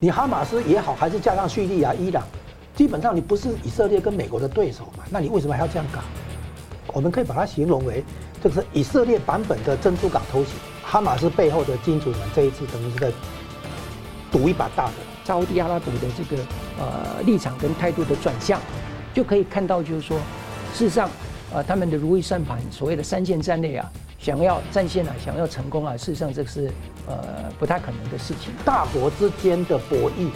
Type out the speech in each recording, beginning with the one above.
你哈马斯也好，还是加上叙利亚、伊朗，基本上你不是以色列跟美国的对手嘛？那你为什么还要这样搞？我们可以把它形容为，这个是以色列版本的珍珠港偷袭，哈马斯背后的金主们这一次等于是在赌一把大的。沙乌地阿拉伯的这个呃立场跟态度的转向，就可以看到，就是说，事实上，呃，他们的如意算盘，所谓的三线战略啊，想要战线啊，想要成功啊，事实上这是呃不太可能的事情。大国之间的博弈，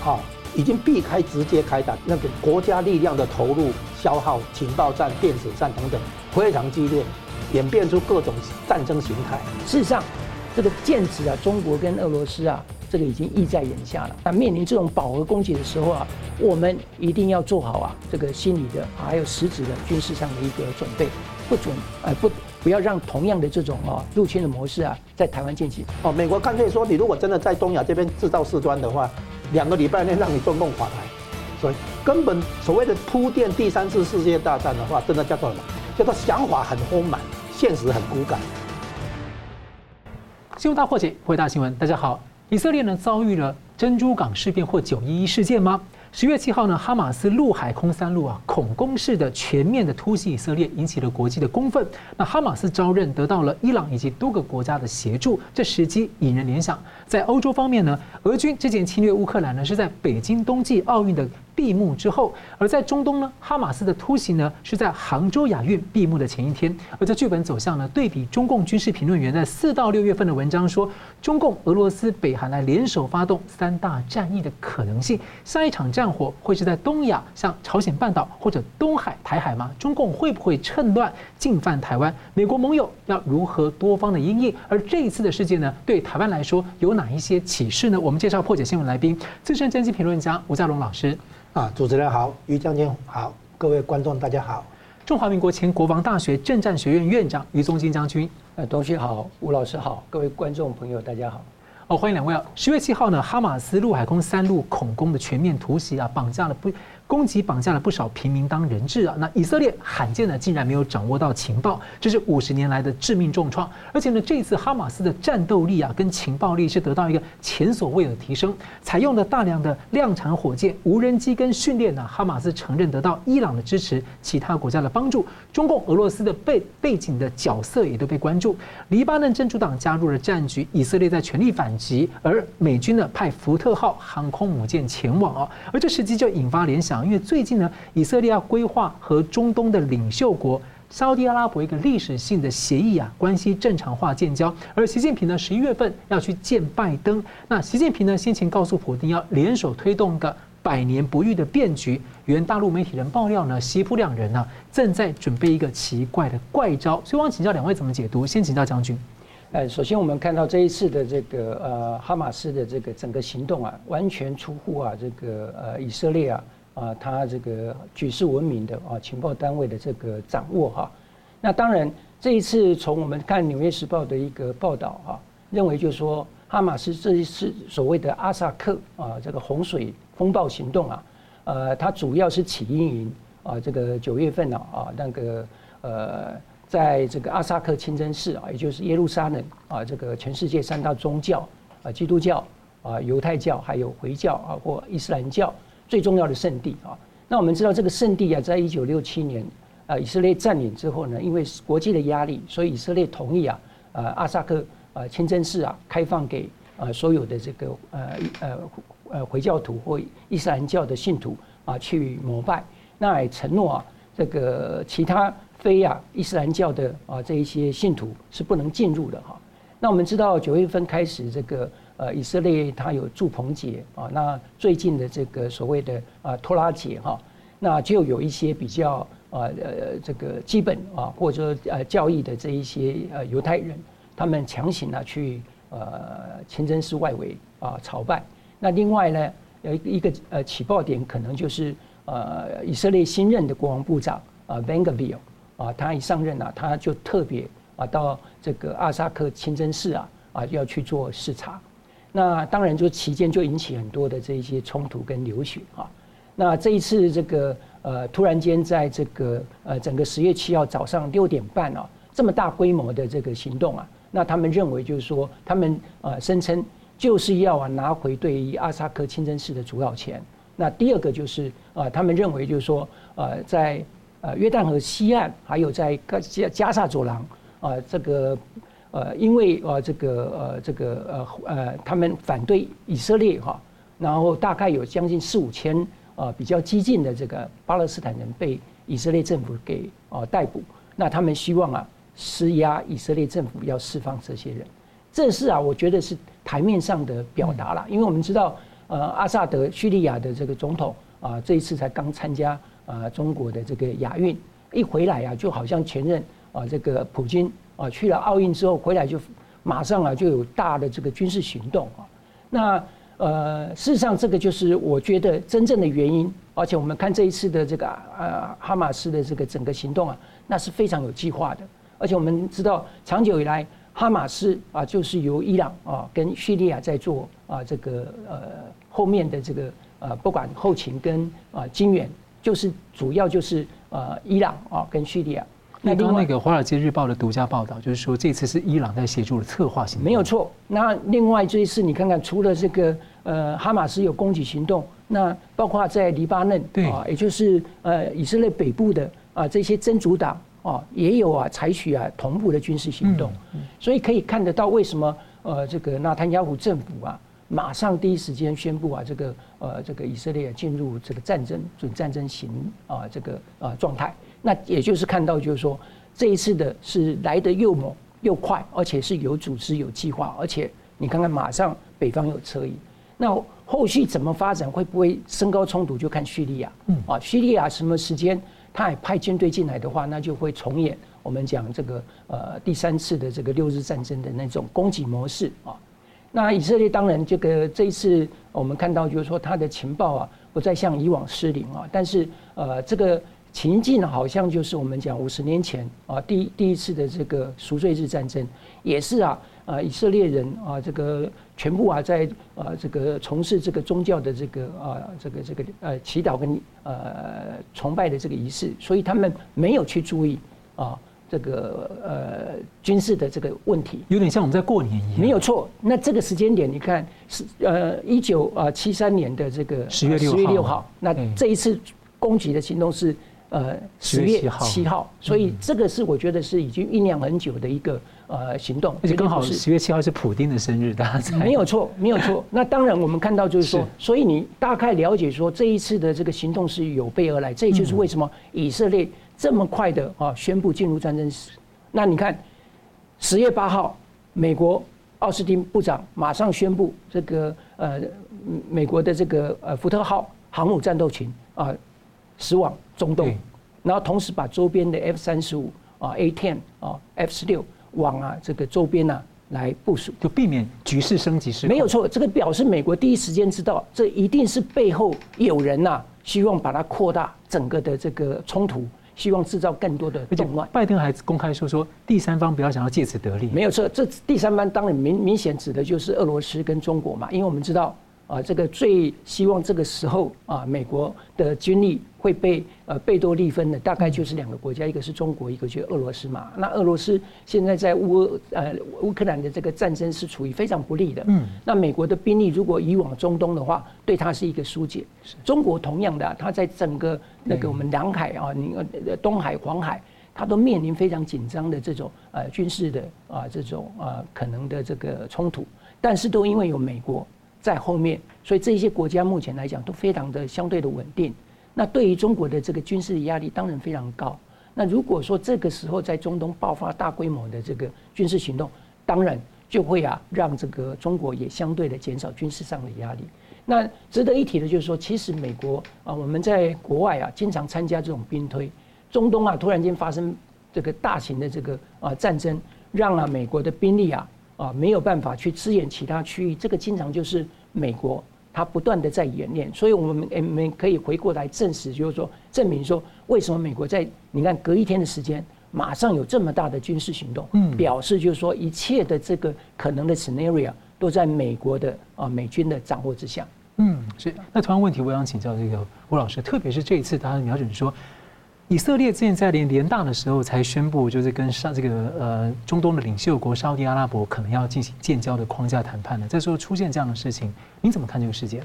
好，已经避开直接开打，那个国家力量的投入、消耗、情报战、电子战等等，非常激烈，演变出各种战争形态。事实上，这个剑指啊，中国跟俄罗斯啊。这个已经意在眼下了。那面临这种饱和攻击的时候啊，我们一定要做好啊，这个心理的还有实质的军事上的一个准备，不准呃不不要让同样的这种啊入侵的模式啊在台湾进行。哦，美国干脆说，你如果真的在东亚这边制造事端的话，两个礼拜内让你中共垮台。所以根本所谓的铺垫第三次世界大战的话，真的叫做什么？叫做想法很丰满，现实很骨感。新闻大破解，回答新闻，大家好。以色列呢遭遇了珍珠港事变或九一一事件吗？十月七号呢，哈马斯陆海空三路啊恐攻式的全面的突袭以色列，引起了国际的公愤。那哈马斯招认得到了伊朗以及多个国家的协助，这时机引人联想。在欧洲方面呢，俄军之前侵略乌克兰呢是在北京冬季奥运的。闭幕之后，而在中东呢，哈马斯的突袭呢是在杭州亚运闭幕的前一天。而这剧本走向呢，对比中共军事评论员在四到六月份的文章说，中共、俄罗斯、北韩来联手发动三大战役的可能性。下一场战火会是在东亚，像朝鲜半岛或者东海、台海吗？中共会不会趁乱进犯台湾？美国盟友要如何多方的应应？而这一次的事件呢，对台湾来说有哪一些启示呢？我们介绍破解新闻来宾，资深战经评论家吴家龙老师。啊，主持人好，于将军好，各位观众大家好。中华民国前国防大学政战学院院长于宗金将军，呃，同学好，吴老师好，各位观众朋友大家好。哦，欢迎两位啊。十月七号呢，哈马斯陆海空三路恐攻的全面突袭啊，绑架了不。攻击绑架了不少平民当人质啊！那以色列罕见的竟然没有掌握到情报，这是五十年来的致命重创。而且呢，这次哈马斯的战斗力啊，跟情报力是得到一个前所未有的提升，采用了大量的量产火箭、无人机跟训练呢。哈马斯承认得到伊朗的支持，其他国家的帮助，中共、俄罗斯的背背景的角色也都被关注。黎巴嫩真主党加入了战局，以色列在全力反击，而美军呢派福特号航空母舰前往啊，而这时机就引发联想。因为最近呢，以色列要规划和中东的领袖国沙乌地阿拉伯一个历史性的协议啊，关系正常化建交。而习近平呢，十一月份要去见拜登。那习近平呢，先前告诉普京要联手推动一个百年不遇的变局。原大陆媒体人爆料呢，西普两人呢正在准备一个奇怪的怪招。所以，我想请教两位怎么解读？先请教将军。呃，首先我们看到这一次的这个呃哈马斯的这个整个行动啊，完全出乎啊这个呃以色列啊。啊，他这个举世闻名的啊情报单位的这个掌握哈，那当然这一次从我们看《纽约时报》的一个报道哈，认为就是说哈马斯这一次所谓的阿萨克啊这个洪水风暴行动啊，呃，它主要是起因于啊这个九月份呢啊那个呃在这个阿萨克清真寺啊，也就是耶路撒冷啊这个全世界三大宗教啊基督教啊犹太教还有回教啊或伊斯兰教。最重要的圣地啊，那我们知道这个圣地啊，在一九六七年啊，以色列占领之后呢，因为国际的压力，所以以色列同意啊，呃，阿萨克啊清真寺啊开放给呃所有的这个呃呃呃回教徒或伊斯兰教的信徒啊去膜拜，那也承诺啊，这个其他非啊伊斯兰教的啊这一些信徒是不能进入的哈。那我们知道九月份开始这个。呃，以色列它有祝棚节啊，那最近的这个所谓的啊托拉节哈，那就有一些比较啊呃这个基本啊或者说呃教义的这一些呃犹太人，他们强行呢去呃清真寺外围啊朝拜。那另外呢，有一个呃起爆点可能就是呃以色列新任的国防部长啊 Ben-Gvir 啊，他一上任啊，他就特别啊到这个阿萨克清真寺啊啊要去做视察。那当然，就期间就引起很多的这一些冲突跟流血啊。那这一次这个呃，突然间在这个呃整个十月七号早上六点半啊，这么大规模的这个行动啊，那他们认为就是说，他们呃声称就是要啊拿回对于阿萨克清真寺的主导权。那第二个就是啊，他们认为就是说，呃，在呃约旦河西岸，还有在加加萨走廊啊，这个呃，因为呃这个呃这个呃呃，他们反对以色列哈，然后大概有将近四五千啊比较激进的这个巴勒斯坦人被以色列政府给啊逮捕，那他们希望啊施压以色列政府要释放这些人，这是啊，我觉得是台面上的表达了，因为我们知道。呃，阿萨德叙利亚的这个总统啊，这一次才刚参加啊中国的这个亚运，一回来啊，就好像前任啊这个普京啊去了奥运之后回来就马上啊就有大的这个军事行动啊。那呃，事实上这个就是我觉得真正的原因，而且我们看这一次的这个呃哈马斯的这个整个行动啊，那是非常有计划的，而且我们知道长久以来。哈马斯啊，就是由伊朗啊跟叙利亚在做啊这个呃后面的这个呃不管后勤跟啊金援，就是主要就是呃伊朗啊跟叙利亚。那刚刚那个《华尔街日报》的独家报道，就是说这次是伊朗在协助的策划行动。没有错。那另外这一次你看看，除了这个呃哈马斯有攻击行动，那包括在黎巴嫩啊，也就是呃以色列北部的啊这些真主党。哦，也有啊，采取啊同步的军事行动，所以可以看得到为什么呃这个纳坦雅胡政府啊，马上第一时间宣布啊这个呃这个以色列进入这个战争准战争型啊这个啊状态，那也就是看到就是说这一次的是来得又猛又快，而且是有组织有计划，而且你看看马上北方有车翼，那后续怎么发展，会不会升高冲突，就看叙利亚，嗯。啊叙利亚什么时间？他还派军队进来的话，那就会重演我们讲这个呃第三次的这个六日战争的那种攻击模式啊。那以色列当然这个这一次我们看到就是说他的情报啊不再像以往失灵啊，但是呃这个情境好像就是我们讲五十年前啊第一第一次的这个赎罪日战争也是啊。啊，以色列人啊，这个全部啊，在啊这个从事这个宗教的这个啊这个这个呃祈祷跟呃崇拜的这个仪式，所以他们没有去注意啊这个呃军事的这个问题，有点像我们在过年一样。没有错，那这个时间点，你看是呃一九啊七三年的这个十月六号，十月六号，那这一次攻击的行动是呃十月七号，所以这个是我觉得是已经酝酿很久的一个。呃，行动，而且刚好十月七号是普丁的生日，大家猜。没有错，没有错。那当然，我们看到就是说，所以你大概了解说，这一次的这个行动是有备而来，这也就是为什么以色列这么快的啊宣布进入战争时。那你看，十月八号，美国奥斯汀部长马上宣布这个呃，美国的这个呃福特号航母战斗群啊驶往中东，然后同时把周边的 F 三十五啊 A ten 啊 F 十六。往啊这个周边呢、啊、来部署，就避免局势升级失控。没有错，这个表示美国第一时间知道，这一定是背后有人呐、啊，希望把它扩大整个的这个冲突，希望制造更多的动乱。拜登还公开说说，第三方不要想要借此得利。没有错，这第三方当然明明显指的就是俄罗斯跟中国嘛，因为我们知道。啊，这个最希望这个时候啊，美国的军力会被呃贝多利分的，大概就是两个国家，一个是中国，一个就是俄罗斯嘛。那俄罗斯现在在乌呃乌克兰的这个战争是处于非常不利的。嗯。那美国的兵力如果移往中东的话，对它是一个疏解。是。中国同样的，它在整个那个我们南海啊，你呃东海、黄海，它都面临非常紧张的这种呃军事的啊这种啊可能的这个冲突，但是都因为有美国。在后面，所以这些国家目前来讲都非常的相对的稳定。那对于中国的这个军事的压力当然非常高。那如果说这个时候在中东爆发大规模的这个军事行动，当然就会啊让这个中国也相对的减少军事上的压力。那值得一提的就是说，其实美国啊，我们在国外啊经常参加这种兵推，中东啊突然间发生这个大型的这个啊战争，让啊美国的兵力啊。啊，没有办法去支援其他区域，这个经常就是美国它不断的在演练，所以我们我们可以回过来证实，就是说证明说为什么美国在你看隔一天的时间，马上有这么大的军事行动，嗯，表示就是说一切的这个可能的 scenario 都在美国的啊美军的掌握之下。嗯，是。那同样问题，我想请教这个吴老师，特别是这一次他的瞄准说，以色列之前在联联大的时候才宣布，就是跟上这个呃中东的领袖国沙乌地阿拉伯可能要进行建交的框架谈判了。这时候出现这样的事情，你怎么看这个事件？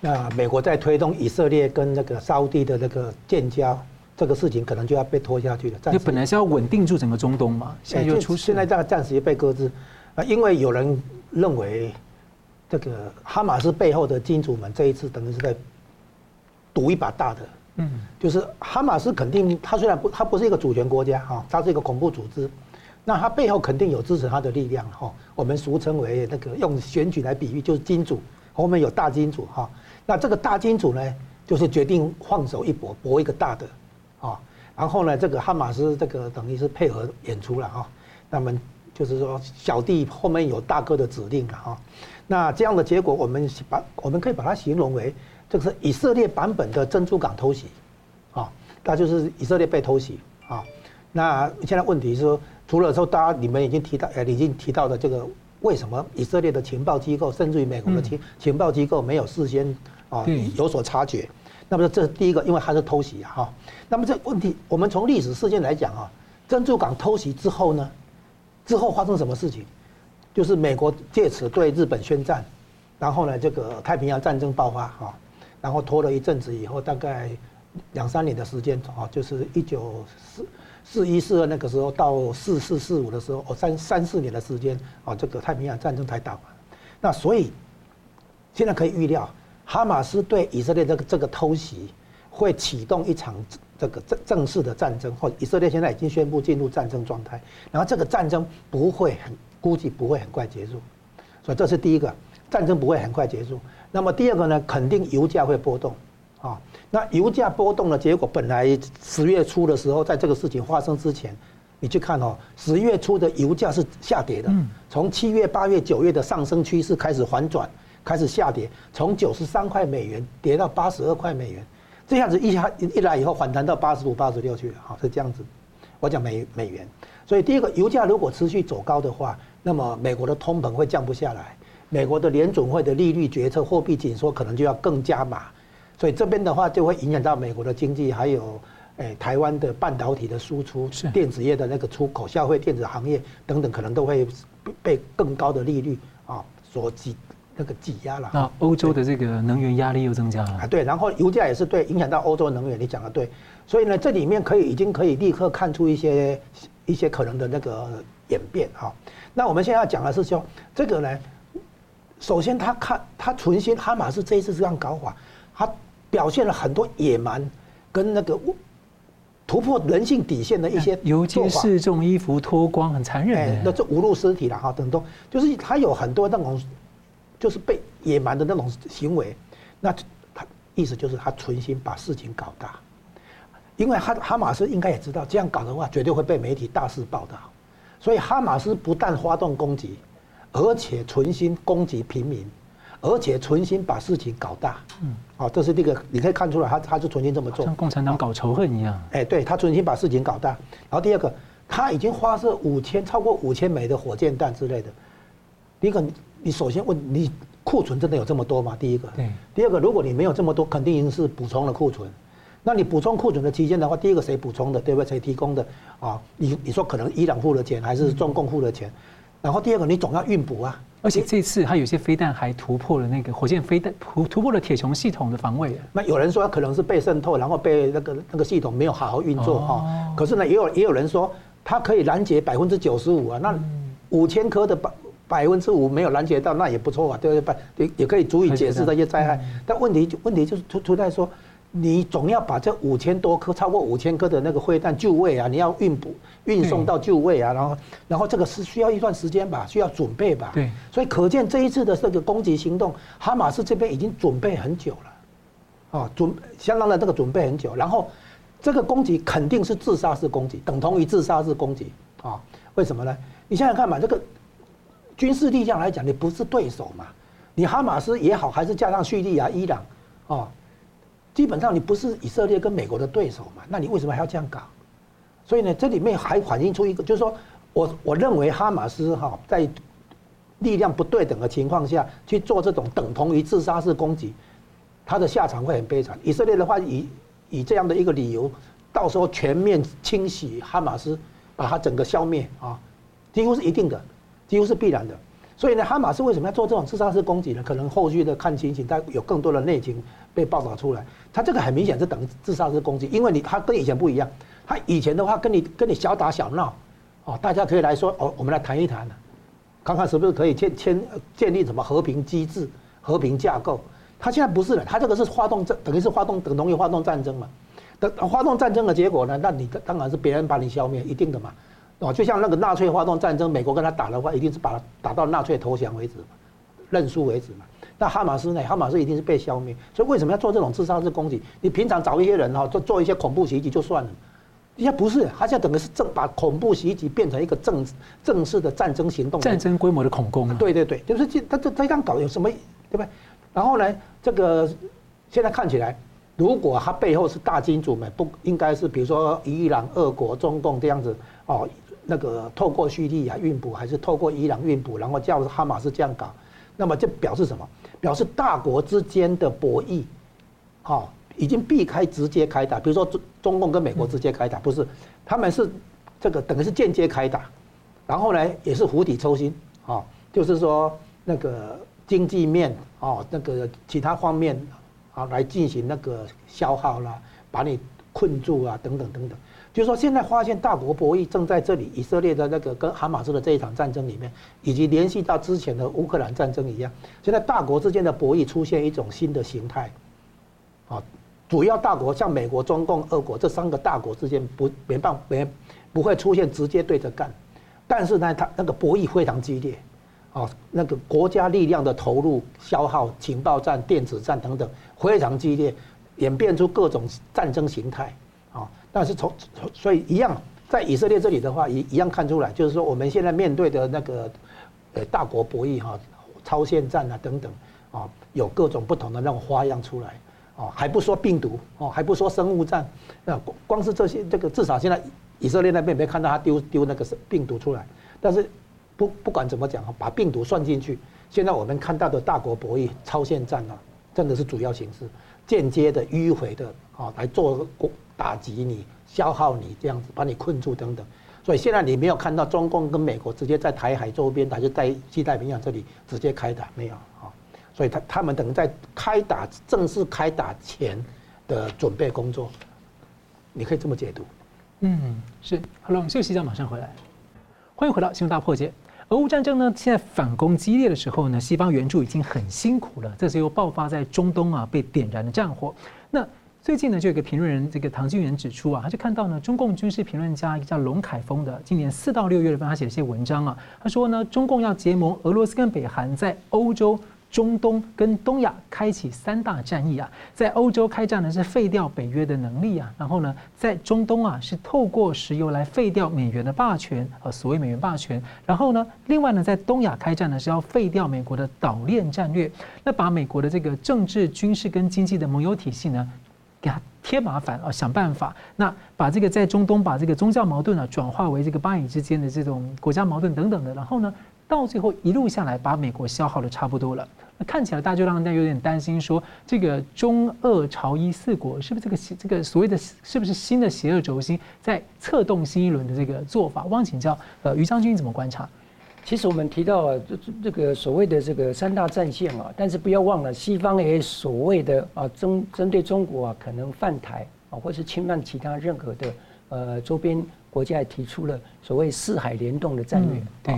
那美国在推动以色列跟那个沙乌地的那个建交，这个事情可能就要被拖下去了。就本来是要稳定住整个中东嘛，现在又出事。现在这个暂时也被搁置啊，因为有人认为这个哈马斯背后的金主们这一次等于是在赌一把大的。嗯，就是哈马斯肯定，他虽然不，他不是一个主权国家哈，他是一个恐怖组织，那他背后肯定有支持他的力量哈。我们俗称为那个用选举来比喻，就是金主后面有大金主哈。那这个大金主呢，就是决定放手一搏，搏一个大的啊。然后呢，这个哈马斯这个等于是配合演出了哈。那么就是说，小弟后面有大哥的指令了哈。那这样的结果，我们把我们可以把它形容为。这个是以色列版本的珍珠港偷袭，啊，那就是以色列被偷袭啊。那现在问题是说，除了说大家你们已经提到，呃，已经提到的这个，为什么以色列的情报机构，甚至于美国的情情报机构没有事先啊有所察觉？那么这是第一个，因为它是偷袭啊。哈，那么这问题，我们从历史事件来讲啊，珍珠港偷袭之后呢，之后发生什么事情？就是美国借此对日本宣战，然后呢，这个太平洋战争爆发啊。然后拖了一阵子以后，大概两三年的时间啊，就是一九四四一四二那个时候到四四四五的时候，哦，三三四年的时间啊，这个太平洋战争才打完。那所以现在可以预料，哈马斯对以色列这个这个偷袭会启动一场这个正正式的战争，或以色列现在已经宣布进入战争状态。然后这个战争不会很估计不会很快结束，所以这是第一个，战争不会很快结束。那么第二个呢，肯定油价会波动，啊，那油价波动的结果，本来十月初的时候，在这个事情发生之前，你去看哦，十月初的油价是下跌的，从七月、八月、九月的上升趋势开始反转，开始下跌，从九十三块美元跌到八十二块美元，这样子一下一来以后反弹到八十五、八十六去了，哈，是这样子。我讲美美元，所以第一个，油价如果持续走高的话，那么美国的通膨会降不下来。美国的联准会的利率决策、货币紧缩可能就要更加码，所以这边的话就会影响到美国的经济，还有诶台湾的半导体的输出、电子业的那个出口、消费电子行业等等，可能都会被更高的利率啊所挤那个挤压了。那欧洲的这个能源压力又增加了啊？对，然后油价也是对，影响到欧洲能源。你讲的对，所以呢，这里面可以已经可以立刻看出一些一些可能的那个演变哈。那我们现在要讲的是说这个呢。首先，他看他存心哈马斯这一次这样搞法，他表现了很多野蛮跟那个突破人性底线的一些游街示众，衣服脱光，很残忍。哎，那这侮辱尸体了哈，等等，就是他有很多那种就是被野蛮的那种行为。那他意思就是他存心把事情搞大，因为哈哈马斯应该也知道这样搞的话，绝对会被媒体大肆报道。所以哈马斯不但发动攻击。而且存心攻击平民，而且存心把事情搞大。嗯，啊，这是这个，你可以看出来，他他是存心这么做，像共产党搞仇恨一样。哎，对，他存心把事情搞大。然后第二个，他已经发射五千超过五千枚的火箭弹之类的。第一个，你首先问你库存真的有这么多吗？第一个。对。第二个，如果你没有这么多，肯定是补充了库存。那你补充库存的期间的话，第一个谁补充的？对不对？谁提供的？啊，你你说可能伊朗付了钱，还是中共付了钱？然后第二个，你总要运补啊，而且这次它有些飞弹还突破了那个火箭飞弹，突突破了铁穹系统的防卫。那有人说可能是被渗透，然后被那个那个系统没有好好运作哈。哦、可是呢，也有也有人说它可以拦截百分之九十五啊。那五千颗的百百分之五没有拦截到，那也不错啊，对不对？也也可以足以解释这些灾害。但问题问题就是出出在说。你总要把这五千多颗、超过五千颗的那个灰弹就位啊，你要运补、运送到就位啊，然后，然后这个是需要一段时间吧，需要准备吧。对。所以可见这一次的这个攻击行动，哈马斯这边已经准备很久了，啊，准相当的这个准备很久。然后，这个攻击肯定是自杀式攻击，等同于自杀式攻击啊？为什么呢？你想想看嘛，这个军事力量来讲，你不是对手嘛？你哈马斯也好，还是加上叙利亚、伊朗啊？基本上你不是以色列跟美国的对手嘛？那你为什么还要这样搞？所以呢，这里面还反映出一个，就是说我我认为哈马斯哈在力量不对等的情况下去做这种等同于自杀式攻击，他的下场会很悲惨。以色列的话以以这样的一个理由到时候全面清洗哈马斯，把它整个消灭啊，几乎是一定的，几乎是必然的。所以呢，哈马斯为什么要做这种自杀式攻击呢？可能后续的看情形，但有更多的内情被报道出来。他这个很明显是等于自杀式攻击，因为你他跟以前不一样，他以前的话跟你跟你小打小闹，哦，大家可以来说哦，我们来谈一谈，看看是不是可以建建建立什么和平机制、和平架构。他现在不是了，他这个是发动战，等于是发动等同于发动战争嘛。等发动战争的结果呢？那你当然是别人把你消灭，一定的嘛。哦，就像那个纳粹发动战争，美国跟他打的话，一定是把他打到纳粹投降为止，认输为止嘛。那哈马斯呢？哈马斯一定是被消灭。所以为什么要做这种自杀式攻击？你平常找一些人哈，做做一些恐怖袭击就算了。人家不是，他现在等于是正把恐怖袭击变成一个正正式的战争行动，战争规模的恐攻。对对对，就是这他这他这样搞有什么对不对？然后呢，这个现在看起来。如果他背后是大金主们，不应该是比如说伊朗、俄国、中共这样子哦，那个透过叙利亚运补，还是透过伊朗运补，然后叫哈马斯这样搞，那么这表示什么？表示大国之间的博弈，哦，已经避开直接开打。比如说中中共跟美国直接开打，不是，他们是这个等于是间接开打，然后呢也是釜底抽薪，哦，就是说那个经济面哦，那个其他方面。啊，来进行那个消耗啦，把你困住啊，等等等等。就是说，现在发现大国博弈正在这里，以色列的那个跟哈马斯的这一场战争里面，以及联系到之前的乌克兰战争一样，现在大国之间的博弈出现一种新的形态。啊，主要大国像美国、中共、俄国这三个大国之间不没办法没不会出现直接对着干，但是呢，它那个博弈非常激烈。哦，那个国家力量的投入、消耗、情报战、电子战等等，非常激烈，演变出各种战争形态。但是从所以一样，在以色列这里的话，一一样看出来，就是说我们现在面对的那个呃大国博弈哈，超限战啊等等，啊，有各种不同的那种花样出来。哦，还不说病毒，哦，还不说生物战，那光光是这些，这个至少现在以色列那边没看到他丢丢那个病毒出来，但是。不不管怎么讲，把病毒算进去，现在我们看到的大国博弈、超限战啊，真的是主要形式，间接的、迂回的啊，来做打击你、消耗你这样子，把你困住等等。所以现在你没有看到中共跟美国直接在台海周边，还是在西太平洋这里直接开打，没有啊。所以他他们等于在开打正式开打前的准备工作，你可以这么解读。嗯，是。好了，我们休息一下，马上回来。欢迎回到《新闻大破解》。俄乌战争呢，现在反攻激烈的时候呢，西方援助已经很辛苦了。这时又爆发在中东啊，被点燃的战火。那最近呢，就有个评论人，这个唐金元指出啊，他就看到呢，中共军事评论家一个叫龙凯峰的，今年四到六月份他写了一些文章啊，他说呢，中共要结盟俄罗斯跟北韩，在欧洲。中东跟东亚开启三大战役啊，在欧洲开战呢是废掉北约的能力啊，然后呢，在中东啊是透过石油来废掉美元的霸权，呃，所谓美元霸权，然后呢，另外呢，在东亚开战呢是要废掉美国的岛链战略，那把美国的这个政治、军事跟经济的盟友体系呢，给他添麻烦啊，想办法，那把这个在中东把这个宗教矛盾啊转化为这个巴以之间的这种国家矛盾等等的，然后呢。到最后一路下来，把美国消耗的差不多了。那看起来，大家就让人家有点担心，说这个中俄朝伊四国是不是这个这个所谓的是不是新的邪恶轴心，在策动新一轮的这个做法？我想请教，呃，于将军怎么观察？其实我们提到啊，这这个所谓的这个三大战线啊，但是不要忘了，西方也所谓的啊针针对中国啊可能犯台啊，或是侵犯其他任何的呃周边国家，也提出了所谓四海联动的战略。对。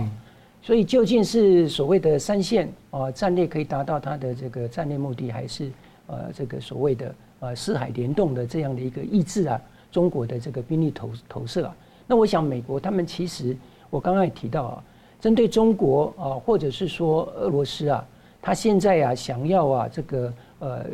所以究竟是所谓的三线啊战略可以达到它的这个战略目的，还是呃这个所谓的呃四海联动的这样的一个意志啊中国的这个兵力投投射啊？那我想美国他们其实我刚刚也提到啊，针对中国啊或者是说俄罗斯啊，他现在啊想要啊这个呃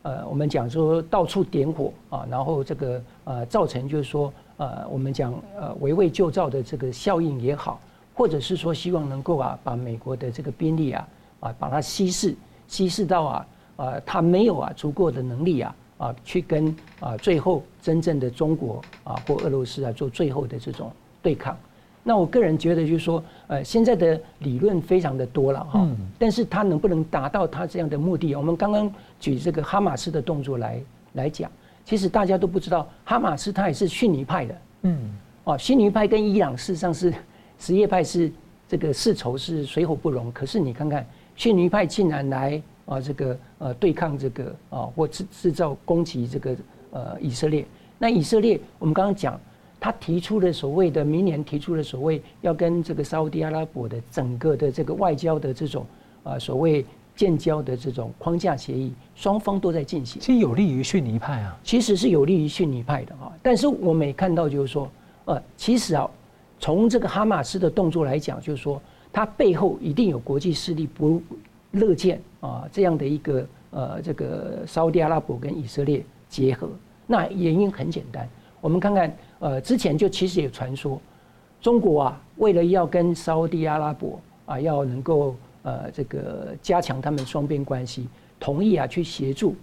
呃我们讲说到处点火啊，然后这个呃造成就是说呃我们讲呃围魏救赵的这个效应也好。或者是说希望能够啊把美国的这个兵力啊啊把它稀释稀释到啊啊他没有啊足够的能力啊啊去跟啊最后真正的中国啊或俄罗斯啊做最后的这种对抗。那我个人觉得就是说呃现在的理论非常的多了哈，但是他能不能达到他这样的目的？我们刚刚举这个哈马斯的动作来来讲，其实大家都不知道，哈马斯他也是逊尼派的。嗯，哦，逊尼派跟伊朗事实上是 什叶派是这个世仇是水火不容。可是你看看，逊尼派竟然来啊这个呃对抗这个啊或制制造攻击这个呃以色列。那以色列我们刚刚讲，他提出的所谓的明年提出的所谓要跟这个沙乌地阿拉伯的整个的这个外交的这种啊所谓。建交的这种框架协议，双方都在进行，其实有利于逊尼派啊，其实是有利于逊尼派的啊。但是我们也看到，就是说，呃，其实啊，从这个哈马斯的动作来讲，就是说，它背后一定有国际势力不乐见啊这样的一个呃这个沙乌地阿拉伯跟以色列结合。那原因很简单，我们看看，呃，之前就其实也传说，中国啊，为了要跟沙乌地阿拉伯啊要能够。呃，这个加强他们双边关系，同意啊去协助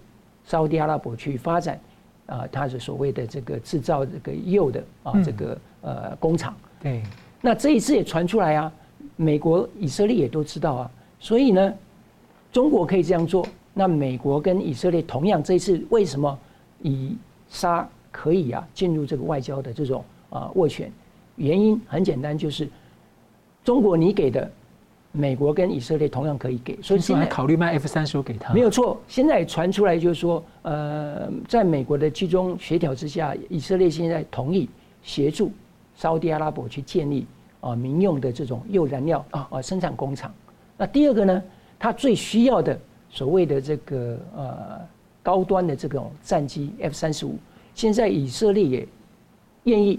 沙乌地阿拉伯去发展啊，它是所谓的这个制造这个铀的啊这个呃工厂。对。那这一次也传出来啊，美国、以色列也都知道啊，所以呢，中国可以这样做，那美国跟以色列同样这一次为什么以沙可以啊进入这个外交的这种啊斡旋？原因很简单，就是中国你给的。美国跟以色列同样可以给，所以现在考虑卖 F 三十五给他。没有错，现在传出来就是说，呃，在美国的居中协调之下，以色列现在同意协助沙乌地阿拉伯去建立啊民用的这种铀燃料啊啊生产工厂。那第二个呢，他最需要的所谓的这个呃高端的这种战机 F 三十五，现在以色列也愿意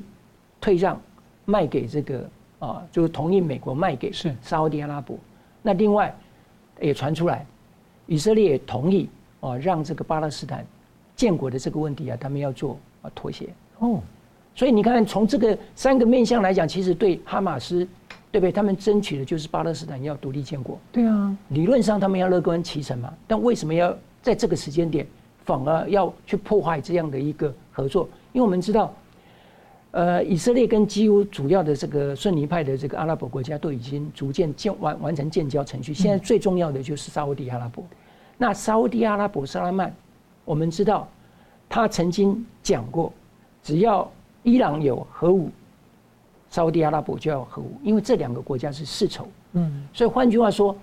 退让卖给这个。啊，就是同意美国卖给是沙乌地阿拉伯。那另外也传出来，以色列也同意啊，让这个巴勒斯坦建国的这个问题啊，他们要做啊妥协。哦，所以你看，从这个三个面向来讲，其实对哈马斯，对不对？他们争取的就是巴勒斯坦要独立建国。对啊，理论上他们要乐观其成嘛。但为什么要在这个时间点，反而要去破坏这样的一个合作？因为我们知道。呃，以色列跟几乎主要的这个逊尼派的这个阿拉伯国家都已经逐渐建完完成建交程序。现在最重要的就是沙乌地阿拉伯。那沙乌地阿拉伯萨拉曼，我们知道他曾经讲过，只要伊朗有核武，沙乌地阿拉伯就要核武，因为这两个国家是世仇。嗯，所以换句话说，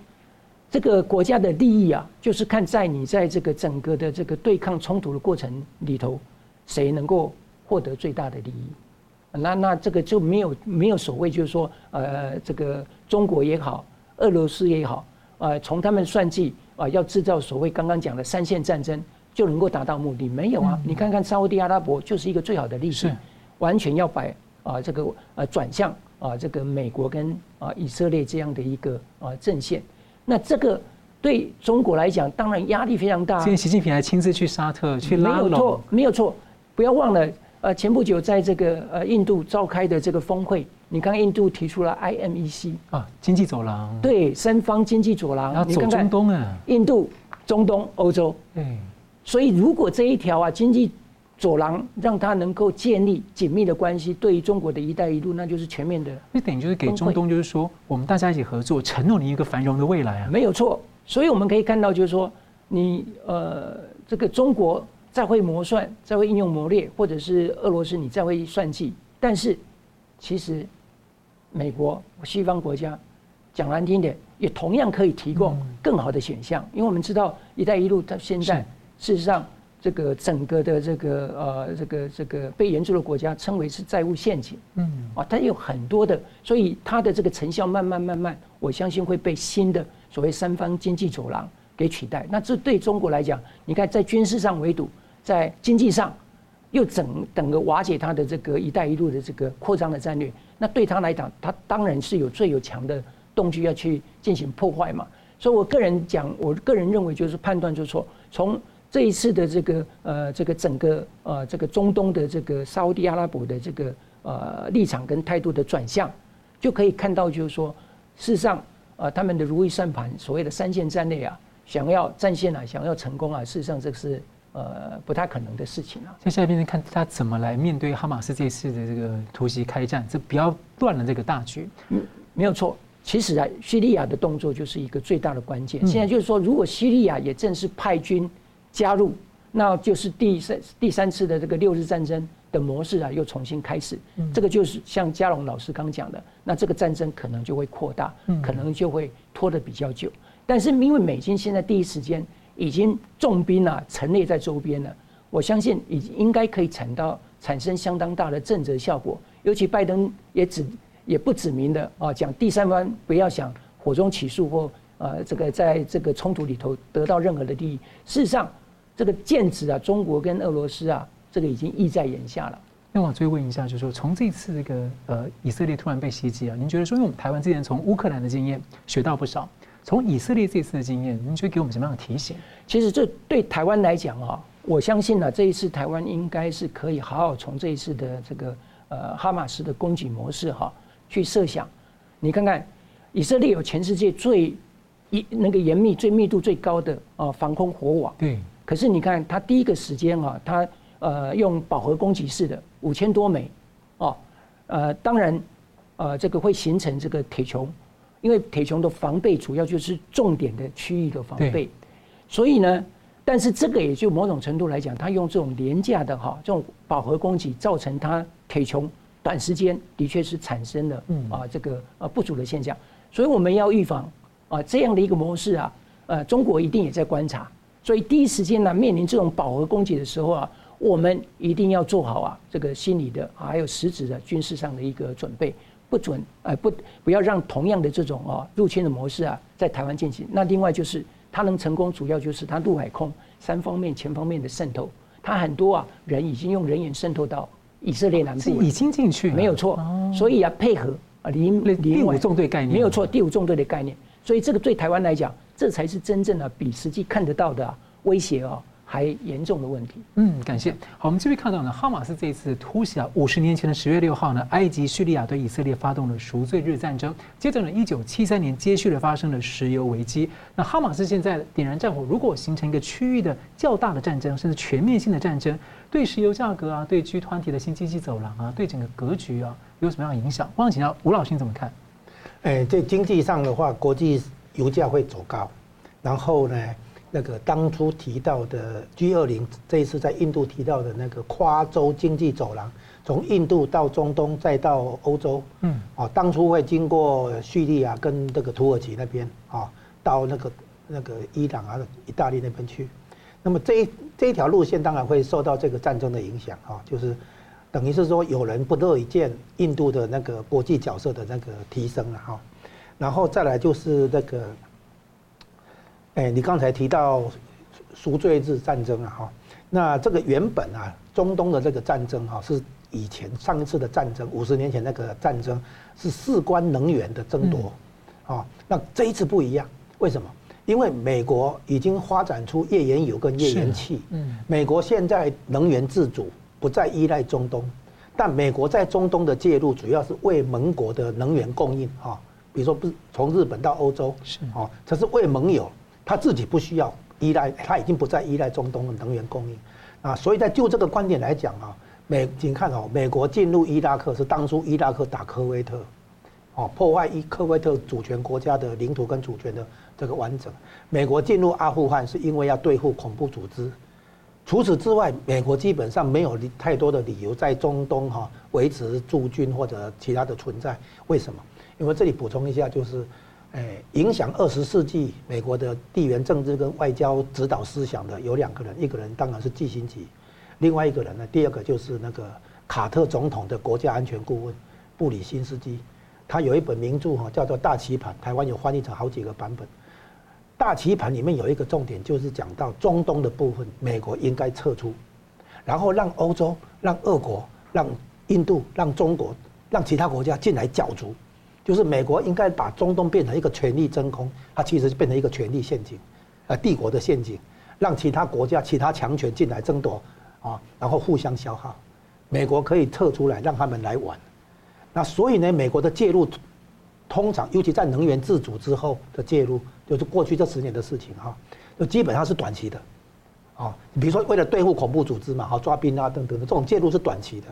这个国家的利益啊，就是看在你在这个整个的这个对抗冲突的过程里头，谁能够获得最大的利益。那那这个就没有没有所谓，就是说，呃，这个中国也好，俄罗斯也好，呃，从他们算计啊，要制造所谓刚刚讲的三线战争，就能够达到目的？没有啊！你看看沙乌地阿拉伯就是一个最好的例子，完全要摆啊这个呃转向啊这个美国跟啊以色列这样的一个啊阵线。那这个对中国来讲，当然压力非常大。现在习近平还亲自去沙特去拉拢，没有错，没有错，不要忘了。呃，前不久在这个呃印度召开的这个峰会，你看印度提出了 IMEC 啊，经济走廊，对，三方经济走廊，要走中东啊，印度、中东、欧洲，对，所以如果这一条啊经济走廊让它能够建立紧密的关系，对于中国的一带一路，那就是全面的，那等于就是给中东，就是说我们大家一起合作，承诺你一个繁荣的未来啊，没有错。所以我们可以看到，就是说你呃这个中国。再会磨算，再会应用磨略，或者是俄罗斯，你再会算计。但是，其实美国西方国家讲难听点，也同样可以提供更好的选项。因为我们知道“一带一路”到现在事实上这个整个的这个呃这个这个被援助的国家称为是债务陷阱。嗯，啊，它有很多的，所以它的这个成效慢慢慢慢，我相信会被新的所谓三方经济走廊给取代。那这对中国来讲，你看在军事上围堵。在经济上，又整整个瓦解他的这个“一带一路”的这个扩张的战略，那对他来讲，他当然是有最有强的动机要去进行破坏嘛。所以我个人讲，我个人认为就是判断就是说，从这一次的这个呃这个整个呃这个中东的这个沙乌地阿拉伯的这个呃立场跟态度的转向，就可以看到就是说，事实上呃他们的如意算盘，所谓的三线战略啊，想要战线啊，想要成功啊，事实上这是。呃，不太可能的事情啊。接下来变成看他怎么来面对哈马斯这次的这个突袭开战，这不要乱了这个大局。嗯，没有错。其实啊，叙利亚的动作就是一个最大的关键。现在就是说，如果叙利亚也正式派军加入，那就是第三第三次的这个六日战争的模式啊，又重新开始。这个就是像嘉龙老师刚讲的，那这个战争可能就会扩大，可能就会拖得比较久。但是因为美军现在第一时间已经重兵啊陈列在周边了，我相信已应该可以产到产生相当大的震慑效果。尤其拜登也指也不指明的啊，讲第三方不要想火中起诉或呃这个在这个冲突里头得到任何的利益。事实上。这个剑指啊，中国跟俄罗斯啊，这个已经意在眼下了。那我追问一下，就是说，从这次这个呃以色列突然被袭击啊，您觉得说，因为我们台湾之前从乌克兰的经验学到不少，从以色列这次的经验，您觉得给我们什么样的提醒？其实这对台湾来讲啊，我相信呢、啊，这一次台湾应该是可以好好从这一次的这个呃哈马斯的攻击模式哈、啊，去设想。你看看，以色列有全世界最一那个严密、最密度最高的啊防空火网。对。可是你看，他第一个时间啊，他呃用饱和攻击式的五千多枚，哦，呃，当然，呃，这个会形成这个铁穹，因为铁穹的防备主要就是重点的区域的防备，所以呢，但是这个也就某种程度来讲，他用这种廉价的哈这种饱和攻击，造成他铁穹短时间的确是产生了啊这个呃不足的现象，所以我们要预防啊这样的一个模式啊，呃，中国一定也在观察。所以第一时间呢，面临这种饱和攻击的时候啊，我们一定要做好啊，这个心理的还有实质的军事上的一个准备，不准呃不不要让同样的这种啊入侵的模式啊在台湾进行。那另外就是它能成功，主要就是它陆海空三方面全方面的渗透，它很多啊人已经用人眼渗透到以色列南部，已经进去，没有错。所以啊，配合啊，离第五纵队概念没有错，第五纵队的概念。所以这个对台湾来讲。这才是真正的比实际看得到的威胁啊还严重的问题。嗯，感谢。好，我们继续看到呢，哈马斯这一次突袭啊，五十年前的十月六号呢，埃及、叙利亚对以色列发动了赎罪日战争。接着呢，一九七三年接续了发生了石油危机。那哈马斯现在点燃战火，如果形成一个区域的较大的战争，甚至全面性的战争，对石油价格啊，对 G 团体的新经济走廊啊，对整个格局啊，有什么样的影响？我想请教吴老师你怎么看？哎，在经济上的话，国际。油价会走高，然后呢，那个当初提到的 G 二零这一次在印度提到的那个跨洲经济走廊，从印度到中东再到欧洲，嗯，哦，当初会经过叙利亚跟这个土耳其那边啊，到那个那个伊朗啊、意大利那边去，那么这一这一条路线当然会受到这个战争的影响啊，就是等于是说有人不乐意见印度的那个国际角色的那个提升了哈。然后再来就是那个，哎，你刚才提到赎罪日战争啊，哈，那这个原本啊，中东的这个战争哈，是以前上一次的战争，五十年前那个战争是事关能源的争夺，啊，那这一次不一样，为什么？因为美国已经发展出页岩油跟页岩气，嗯，美国现在能源自主，不再依赖中东，但美国在中东的介入，主要是为盟国的能源供应，哈。比如说，不是从日本到欧洲，是哦，这是为盟友，他自己不需要依赖，他已经不再依赖中东的能源供应，啊，所以在就这个观点来讲啊，美，请看哦，美国进入伊拉克是当初伊拉克打科威特，哦，破坏伊科威特主权国家的领土跟主权的这个完整。美国进入阿富汗是因为要对付恐怖组织，除此之外，美国基本上没有太多的理由在中东哈维持驻军或者其他的存在。为什么？因为这里补充一下，就是，诶，影响二十世纪美国的地缘政治跟外交指导思想的有两个人，一个人当然是季辛吉，另外一个人呢，第二个就是那个卡特总统的国家安全顾问布里辛斯基，他有一本名著哈，叫做《大棋盘》，台湾有翻译成好几个版本。《大棋盘》里面有一个重点，就是讲到中东的部分，美国应该撤出，然后让欧洲、让俄国、让印度、让中国、让其他国家进来角逐。就是美国应该把中东变成一个权力真空，它其实就变成一个权力陷阱，呃，帝国的陷阱，让其他国家、其他强权进来争夺，啊，然后互相消耗。美国可以撤出来，让他们来玩。那所以呢，美国的介入，通常尤其在能源自主之后的介入，就是过去这十年的事情哈，就基本上是短期的，啊，比如说为了对付恐怖组织嘛，好抓兵啊等等的这种介入是短期的。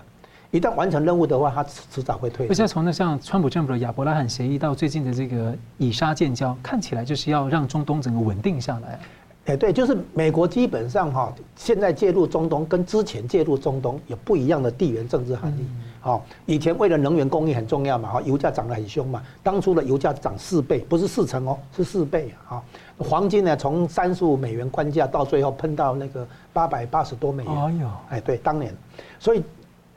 一旦完成任务的话，他迟迟早会退。而且从那像川普政府的亚伯拉罕协议到最近的这个以沙建交，看起来就是要让中东整个稳定下来。哎，对，就是美国基本上哈，现在介入中东跟之前介入中东有不一样的地缘政治含义。好，以前为了能源供应很重要嘛，哈，油价涨得很凶嘛，当初的油价涨四倍，不是四成哦，是四倍啊。黄金呢，从三十五美元关价到最后喷到那个八百八十多美元。哎呦，哎，对，当年，所以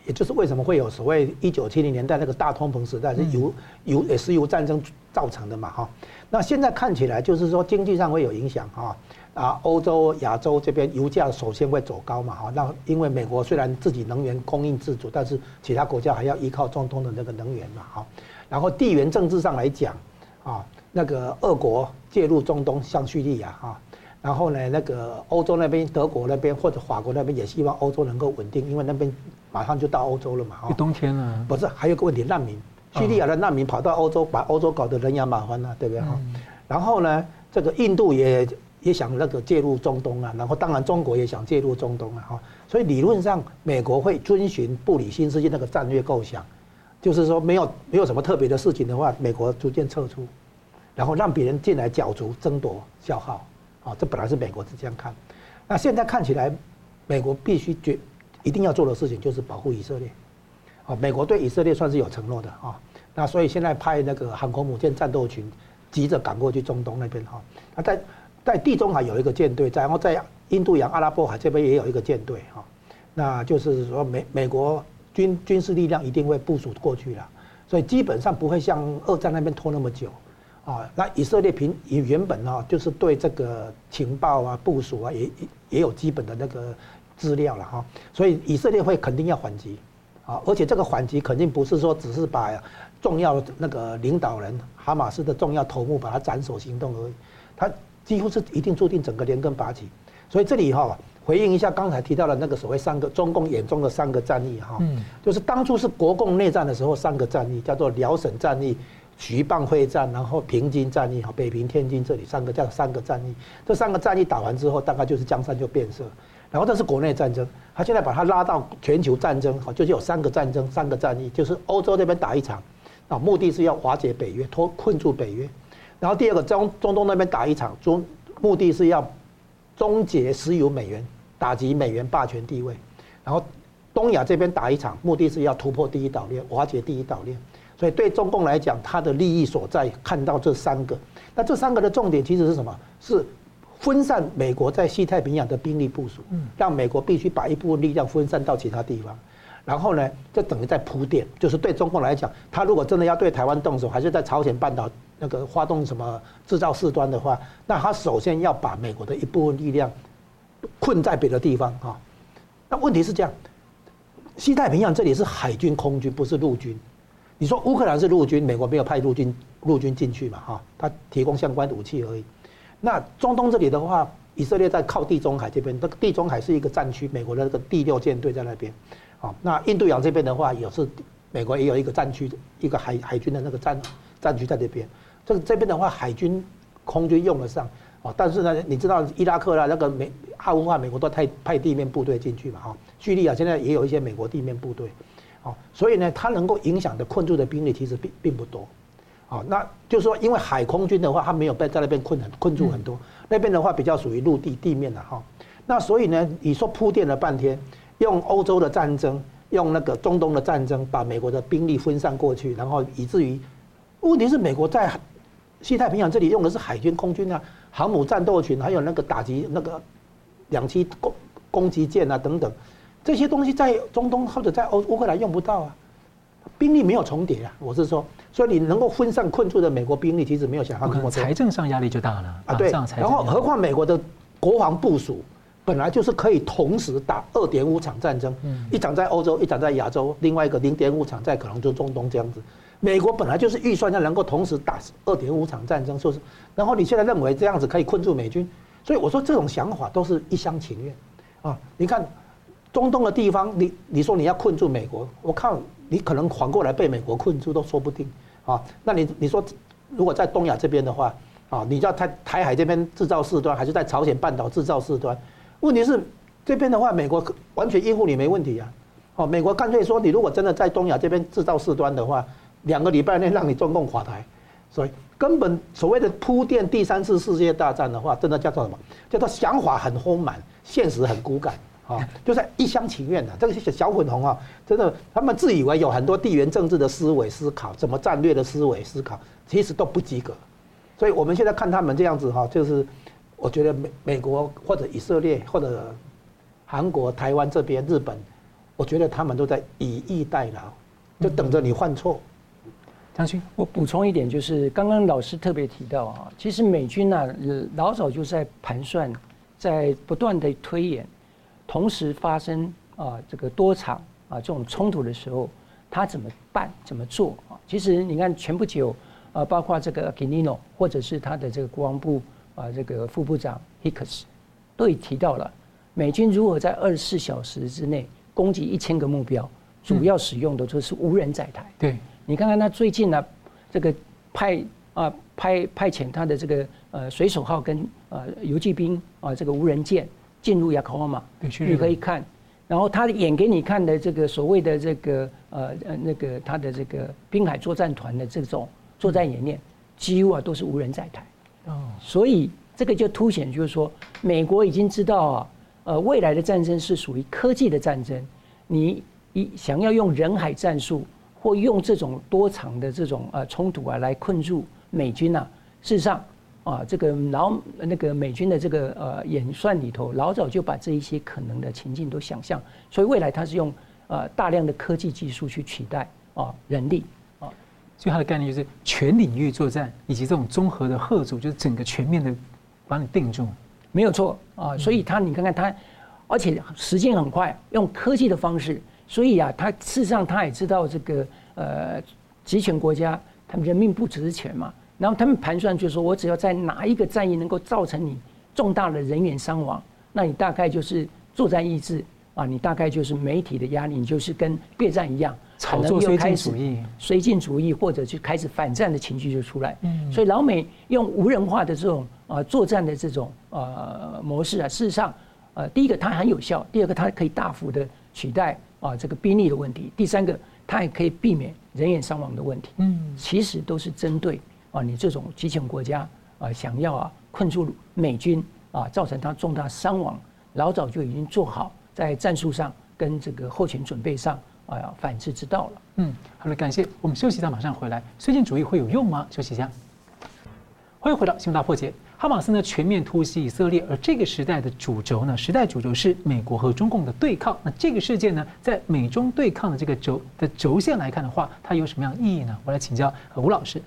也就是为什么会有所谓一九七零年代那个大通膨时代是由由也是由战争造成的嘛，哈。那现在看起来就是说经济上会有影响哈。啊，欧洲、亚洲这边油价首先会走高嘛，哈，那因为美国虽然自己能源供应自主，但是其他国家还要依靠中东的那个能源嘛，哈，然后地缘政治上来讲，啊，那个俄国介入中东，像叙利亚哈，然后呢，那个欧洲那边，德国那边或者法国那边也希望欧洲能够稳定，因为那边马上就到欧洲了嘛，哈，冬天了，不是，还有个问题，难民，叙利亚的难民跑到欧洲，把欧洲搞得人仰马翻了，对不对？哈？然后呢，这个印度也。也想那个介入中东啊，然后当然中国也想介入中东啊，哈，所以理论上美国会遵循布里新斯基那个战略构想，就是说没有没有什么特别的事情的话，美国逐渐撤出，然后让别人进来角逐争夺消耗，啊，这本来是美国是这样看，那现在看起来，美国必须决一定要做的事情就是保护以色列，啊，美国对以色列算是有承诺的啊，那所以现在派那个航空母舰战斗群急着赶过去中东那边哈，那在。在地中海有一个舰队，然后在印度洋、阿拉伯海这边也有一个舰队，哈，那就是说美美国军军事力量一定会部署过去了，所以基本上不会像二战那边拖那么久，啊，那以色列平原本啊就是对这个情报啊部署啊也也有基本的那个资料了哈，所以以色列会肯定要反击，啊，而且这个反击肯定不是说只是把重要那个领导人哈马斯的重要头目把他斩首行动而已，他。几乎是一定注定整个连根拔起，所以这里哈回应一下刚才提到的那个所谓三个中共眼中的三个战役哈，嗯，就是当初是国共内战的时候三个战役叫做辽沈战役、徐蚌会战，然后平津战役哈，北平、天津这里三个叫三个战役，这三个战役打完之后，大概就是江山就变色，然后这是国内战争，他现在把它拉到全球战争哈，就是有三个战争、三个战役，就是欧洲这边打一场，啊，目的是要瓦解北约，拖困住北约。然后第二个中中东那边打一场，中目的是要终结石油美元，打击美元霸权地位。然后东亚这边打一场，目的是要突破第一岛链，瓦解第一岛链。所以对中共来讲，它的利益所在看到这三个。那这三个的重点其实是什么？是分散美国在西太平洋的兵力部署，让美国必须把一部分力量分散到其他地方。然后呢，这等于在铺垫，就是对中共来讲，他如果真的要对台湾动手，还是在朝鲜半岛。那个发动什么制造事端的话，那他首先要把美国的一部分力量困在别的地方哈。那问题是这样，西太平洋这里是海军、空军，不是陆军。你说乌克兰是陆军，美国没有派陆军陆军进去嘛哈？他提供相关的武器而已。那中东这里的话，以色列在靠地中海这边，那个地中海是一个战区，美国的那个第六舰队在那边。啊，那印度洋这边的话，也是美国也有一个战区，一个海海军的那个战战区在这边。这个这边的话，海军、空军用得上啊，但是呢，你知道伊拉克啦，那个美阿富汗，美国都派派地面部队进去嘛，哈，叙利亚现在也有一些美国地面部队，啊，所以呢，它能够影响的困住的兵力其实并并不多，啊，那就是说，因为海空军的话，它没有被在那边困很困住很多，那边的话比较属于陆地地面的哈，那所以呢，你说铺垫了半天，用欧洲的战争，用那个中东的战争，把美国的兵力分散过去，然后以至于，问题是美国在。西太平洋这里用的是海军、空军啊，航母战斗群，还有那个打击那个两栖攻攻击舰啊等等，这些东西在中东或者在欧乌克兰用不到啊，兵力没有重叠啊。我是说，所以你能够分散困住的美国兵力，其实没有想象那么多。财政上压力就大了啊。对，然后何况美国的国防部署本来就是可以同时打二点五场战争，一场在欧洲，一场在亚洲，另外一个零点五场在可能就中东这样子。美国本来就是预算要能够同时打二点五场战争，就是，然后你现在认为这样子可以困住美军，所以我说这种想法都是一厢情愿，啊，你看中东的地方，你你说你要困住美国，我看你可能反过来被美国困住都说不定，啊，那你你说如果在东亚这边的话，啊，你叫台台海这边制造事端，还是在朝鲜半岛制造事端？问题是这边的话，美国完全应付你没问题啊，哦，美国干脆说，你如果真的在东亚这边制造事端的话。两个礼拜内让你中共垮台，所以根本所谓的铺垫第三次世界大战的话，真的叫做什么？叫做想法很丰满，现实很骨感啊，就是一厢情愿的。这个小粉红啊，真的他们自以为有很多地缘政治的思维思考，怎么战略的思维思考，其实都不及格。所以我们现在看他们这样子哈，就是我觉得美美国或者以色列或者韩国、台湾这边、日本，我觉得他们都在以逸待劳，就等着你犯错。将军，我补充一点，就是刚刚老师特别提到啊，其实美军呢老早就在盘算，在不断的推演，同时发生啊这个多场啊这种冲突的时候，他怎么办、怎么做啊？其实你看前不久。啊，包括这个 Aquilino 或者是他的这个国防部啊，这个副部长 Hicks 都已提到了，美军如何在二十四小时之内攻击一千个目标，主要使用的就是无人载台。对，你看看他最近呢，这个派啊派派遣他的这个呃水手号跟呃游击兵啊这个无人舰进入雅科瓦马，你可以看，然后他演给你看的这个所谓的这个呃呃那个他的这个滨海作战团的这种。作战演练几乎啊都是无人在台，哦，所以这个就凸显就是说，美国已经知道啊，呃，未来的战争是属于科技的战争，你一想要用人海战术或用这种多场的这种呃冲突啊来困住美军啊，事实上啊，这个老那个美军的这个呃演算里头老早就把这一些可能的情境都想象，所以未来它是用呃大量的科技技术去取代啊人力啊。所以它的概念就是全领域作战，以及这种综合的贺阻，就是整个全面的把你定住，没有错啊。所以它，你看看它，而且时间很快，用科技的方式，所以啊，它事实上它也知道这个呃集权国家他们人命不值钱嘛，然后他们盘算就是说我只要在哪一个战役能够造成你重大的人员伤亡，那你大概就是作战意志啊，你大概就是媒体的压力，你就是跟备战一样。炒作绥靖主义，绥靖主义或者就开始反战的情绪就出来。嗯，所以老美用无人化的这种啊作战的这种呃模式啊，事实上呃第一个它很有效，第二个它可以大幅的取代啊这个兵力的问题，第三个它也可以避免人员伤亡的问题。嗯，其实都是针对啊你这种极权国家啊想要啊困住美军啊造成它重大伤亡，老早就已经做好在战术上跟这个后勤准备上。啊，反制之道了。嗯，好了，感谢。我们休息一下，马上回来。绥靖主义会有用吗？休息一下。欢迎回到新闻大破解。哈马斯呢全面突袭以色列，而这个时代的主轴呢，时代主轴是美国和中共的对抗。那这个事件呢，在美中对抗的这个轴的轴线来看的话，它有什么样意义呢？我来请教吴老师。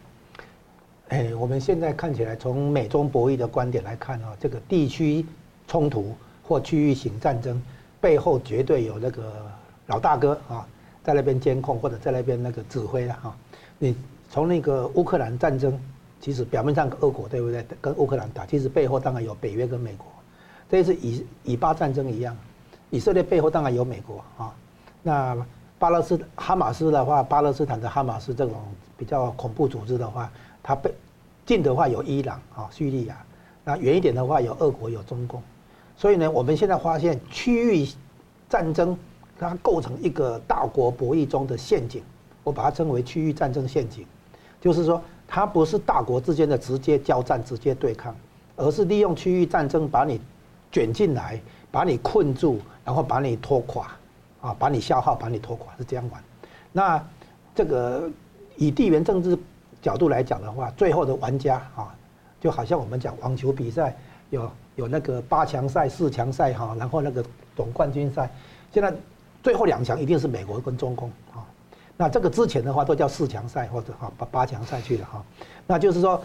哎，我们现在看起来，从美中博弈的观点来看啊，这个地区冲突或区域型战争背后绝对有那个。老大哥啊，在那边监控或者在那边那个指挥了哈。你从那个乌克兰战争，其实表面上俄国对不对？跟乌克兰打，其实背后当然有北约跟美国。这一次以以巴战争一样，以色列背后当然有美国啊。那巴勒斯哈马斯的话，巴勒斯坦的哈马斯这种比较恐怖组织的话，它被近的话有伊朗啊、叙利亚，那远一点的话有俄国、有中共。所以呢，我们现在发现区域战争。它构成一个大国博弈中的陷阱，我把它称为区域战争陷阱，就是说它不是大国之间的直接交战、直接对抗，而是利用区域战争把你卷进来，把你困住，然后把你拖垮，啊，把你消耗，把你拖垮，是这样玩。那这个以地缘政治角度来讲的话，最后的玩家啊，就好像我们讲网球比赛有有那个八强赛、四强赛哈，然后那个总冠军赛，现在。最后两强一定是美国跟中共啊，那这个之前的话都叫四强赛或者哈八八强赛去了哈，那就是说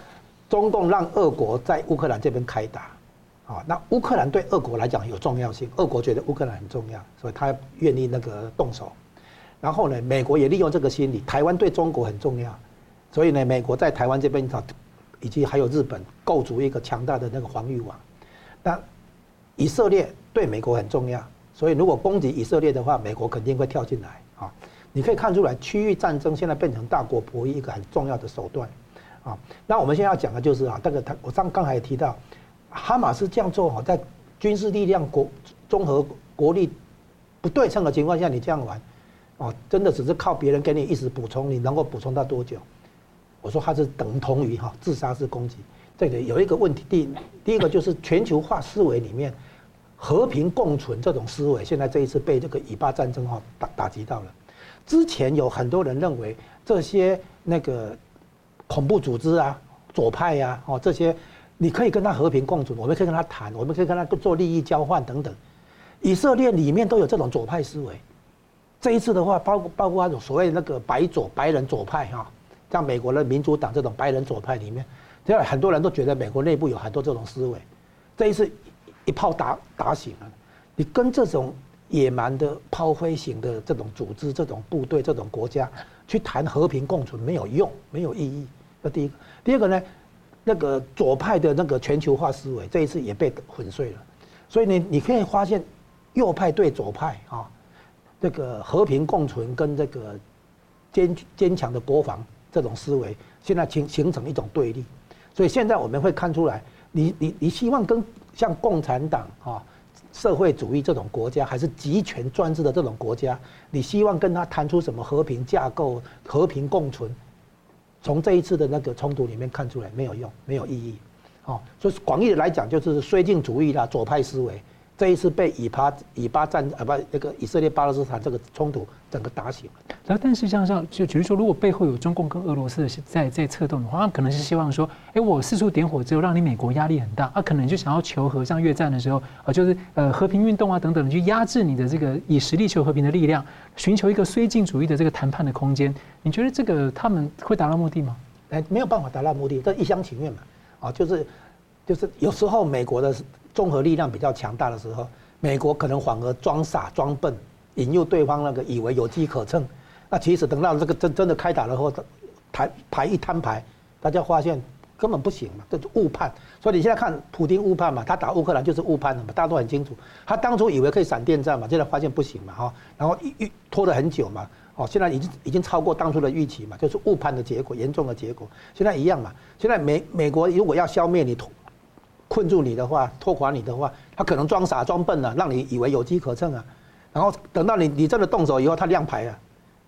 中共让俄国在乌克兰这边开打，啊，那乌克兰对俄国来讲有重要性，俄国觉得乌克兰很重要，所以他愿意那个动手，然后呢，美国也利用这个心理，台湾对中国很重要，所以呢，美国在台湾这边找以及还有日本构筑一个强大的那个防御网，那以色列对美国很重要。所以，如果攻击以色列的话，美国肯定会跳进来啊！你可以看出来，区域战争现在变成大国博弈一个很重要的手段啊。那我们现在要讲的就是啊，这个他我刚刚才也提到，哈马斯这样做哈，在军事力量国综合国力不对称的情况下，你这样玩，哦，真的只是靠别人给你一时补充，你能够补充到多久？我说它是等同于哈自杀式攻击。这个有一个问题，第第一个就是全球化思维里面，和平共存这种思维，现在这一次被这个以巴战争哈打打击到了。之前有很多人认为这些那个恐怖组织啊、左派呀、啊、哦这些，你可以跟他和平共存，我们可以跟他谈，我们可以跟他做利益交换等等。以色列里面都有这种左派思维。这一次的话，包括包括那种所谓那个白左白人左派哈，像美国的民主党这种白人左派里面。这样很多人都觉得美国内部有很多这种思维，这一次一炮打打醒了。你跟这种野蛮的炮灰型的这种组织、这种部队、这种国家去谈和平共存没有用，没有意义。这第一个，第二个呢，那个左派的那个全球化思维这一次也被粉碎了。所以你你可以发现，右派对左派啊，这个和平共存跟这个坚坚强的国防这种思维，现在形形成一种对立。所以现在我们会看出来你，你你希望跟像共产党啊、社会主义这种国家，还是集权专制的这种国家，你希望跟他谈出什么和平架构、和平共存？从这一次的那个冲突里面看出来，没有用，没有意义。哦，所以广义的来讲，就是绥靖主义啦、左派思维。这一次被以巴以巴战啊不那个以色列巴勒斯坦这个冲突整个打醒了。然后但是像像就比如说，如果背后有中共跟俄罗斯在在策动的话，他们可能是希望说，哎，我四处点火之后，让你美国压力很大，啊可能就想要求和，像越战的时候啊，就是呃和平运动啊等等，去压制你的这个以实力求和平的力量，寻求一个绥靖主义的这个谈判的空间。你觉得这个他们会达到目的吗？哎，没有办法达到目的，这一厢情愿嘛。啊，就是就是有时候美国的。综合力量比较强大的时候，美国可能反而装傻装笨，引诱对方那个以为有机可乘。那其实等到这个真真的开打了后，台牌一摊牌，大家发现根本不行嘛，这就误判。所以你现在看普丁误判嘛，他打乌克兰就是误判了嘛，大家都很清楚。他当初以为可以闪电战嘛，现在发现不行嘛哈，然后一拖了很久嘛，哦，现在已经已经超过当初的预期嘛，就是误判的结果，严重的结果。现在一样嘛，现在美美国如果要消灭你。困住你的话，拖垮你的话，他可能装傻装笨了，让你以为有机可乘啊。然后等到你你真的动手以后，他亮牌啊，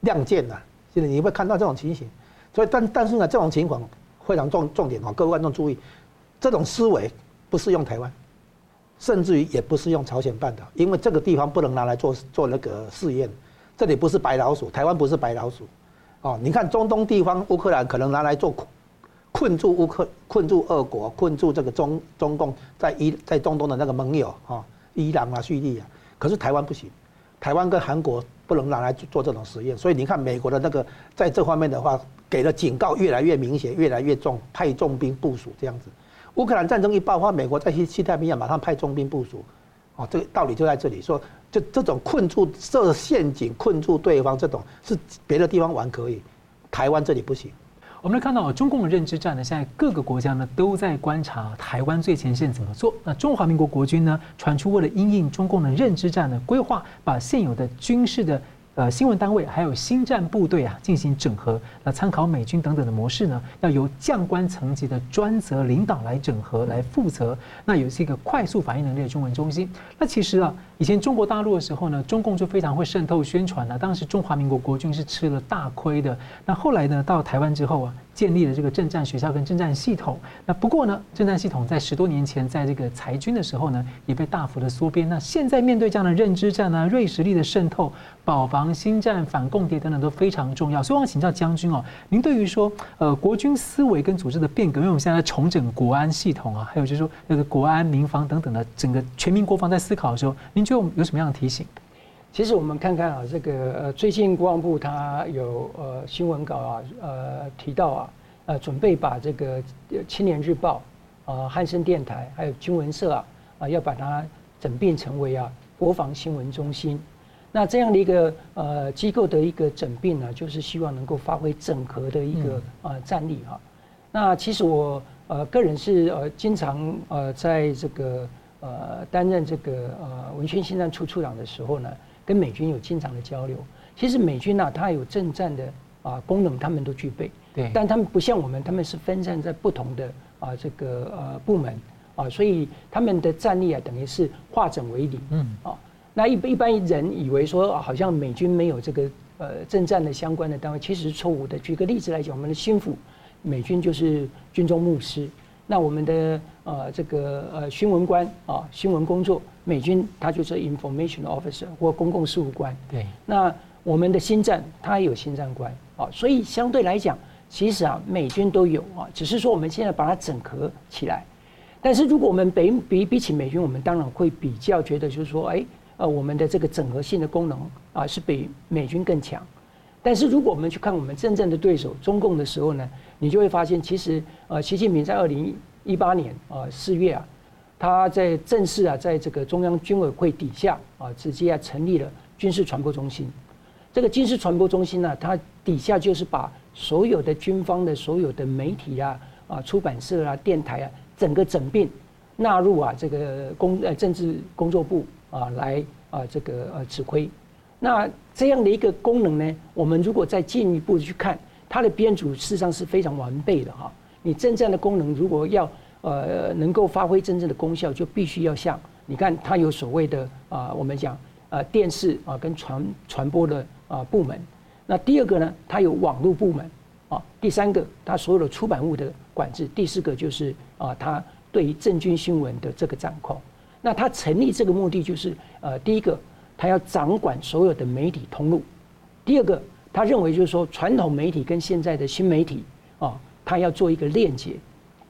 亮剑了。现在你会看到这种情形。所以但但是呢，这种情况非常重重点啊，各位观众注意，这种思维不适用台湾，甚至于也不适用朝鲜半岛，因为这个地方不能拿来做做那个试验。这里不是白老鼠，台湾不是白老鼠。哦，你看中东地方，乌克兰可能拿来做。困住乌克，困住俄国，困住这个中中共在伊在中东的那个盟友啊，伊朗啊、叙利亚，可是台湾不行，台湾跟韩国不能拿来做这种实验，所以你看美国的那个在这方面的话，给的警告越来越明显，越来越重，派重兵部署这样子。乌克兰战争一爆发，美国在西西太平洋马上派重兵部署，哦，这个道理就在这里，说这这种困住设陷阱困住对方这种是别的地方玩可以，台湾这里不行。我们来看到中共的认知战呢，现在各个国家呢都在观察台湾最前线怎么做。那中华民国国军呢，传出为了因应中共的认知战的，规划把现有的军事的。呃，新闻单位还有新战部队啊，进行整合。那参考美军等等的模式呢，要由将官层级的专责领导来整合、来负责。那也是一个快速反应能力的中文中心。那其实啊，以前中国大陆的时候呢，中共就非常会渗透宣传了。当时中华民国国军是吃了大亏的。那后来呢，到台湾之后啊。建立了这个政战学校跟政战系统。那不过呢，政战系统在十多年前在这个裁军的时候呢，也被大幅的缩编。那现在面对这样的认知战啊、锐实力的渗透、保防、新战、反共谍等等都非常重要。所以我想请教将军哦，您对于说呃国军思维跟组织的变革，因为我们现在在重整国安系统啊，还有就是说那个国安民防等等的整个全民国防在思考的时候，您觉得我们有什么样的提醒？其实我们看看啊，这个呃，最近国防部他有呃新闻稿啊，呃提到啊，呃准备把这个青年日报啊、汉声电台还有军文社啊啊，要把它整并成为啊国防新闻中心。那这样的一个呃机构的一个整并呢，就是希望能够发挥整合的一个呃战力哈。那其实我呃个人是呃经常呃在这个呃担任这个呃文宣新站处处长的时候呢。跟美军有经常的交流，其实美军呢，它有政战的啊功能，他们都具备。对，但他们不像我们，他们是分散在不同的啊这个呃部门啊，所以他们的战力啊，等于是化整为零。嗯啊，那一一般人以为说，好像美军没有这个呃政战的相关的单位，其实是错误的。举个例子来讲，我们的心腹美军就是军中牧师。那我们的呃这个呃新闻官啊，新闻工作，美军他就是 information officer 或公共事务官。对。那我们的心战他也有心战官啊，所以相对来讲，其实啊美军都有啊，只是说我们现在把它整合起来。但是如果我们比比比起美军，我们当然会比较觉得就是说，哎。呃，我们的这个整合性的功能啊，是比美军更强。但是如果我们去看我们真正的对手中共的时候呢，你就会发现，其实呃，习近平在二零一八年啊四月啊，他在正式啊，在这个中央军委会底下啊，直接啊成立了军事传播中心。这个军事传播中心呢，它底下就是把所有的军方的所有的媒体啊、啊出版社啊、电台啊，整个整并纳入啊这个工呃政治工作部。啊，来啊，这个呃指挥，那这样的一个功能呢，我们如果再进一步去看，它的编组事实上是非常完备的哈。你真正的功能如果要呃能够发挥真正的功效，就必须要像你看，它有所谓的啊，我们讲呃电视啊跟传传播的啊部门。那第二个呢，它有网络部门啊。第三个，它所有的出版物的管制。第四个就是啊，它对于政军新闻的这个掌控。那它成立这个目的就是，呃，第一个，他要掌管所有的媒体通路；第二个，他认为就是说，传统媒体跟现在的新媒体啊，他要做一个链接，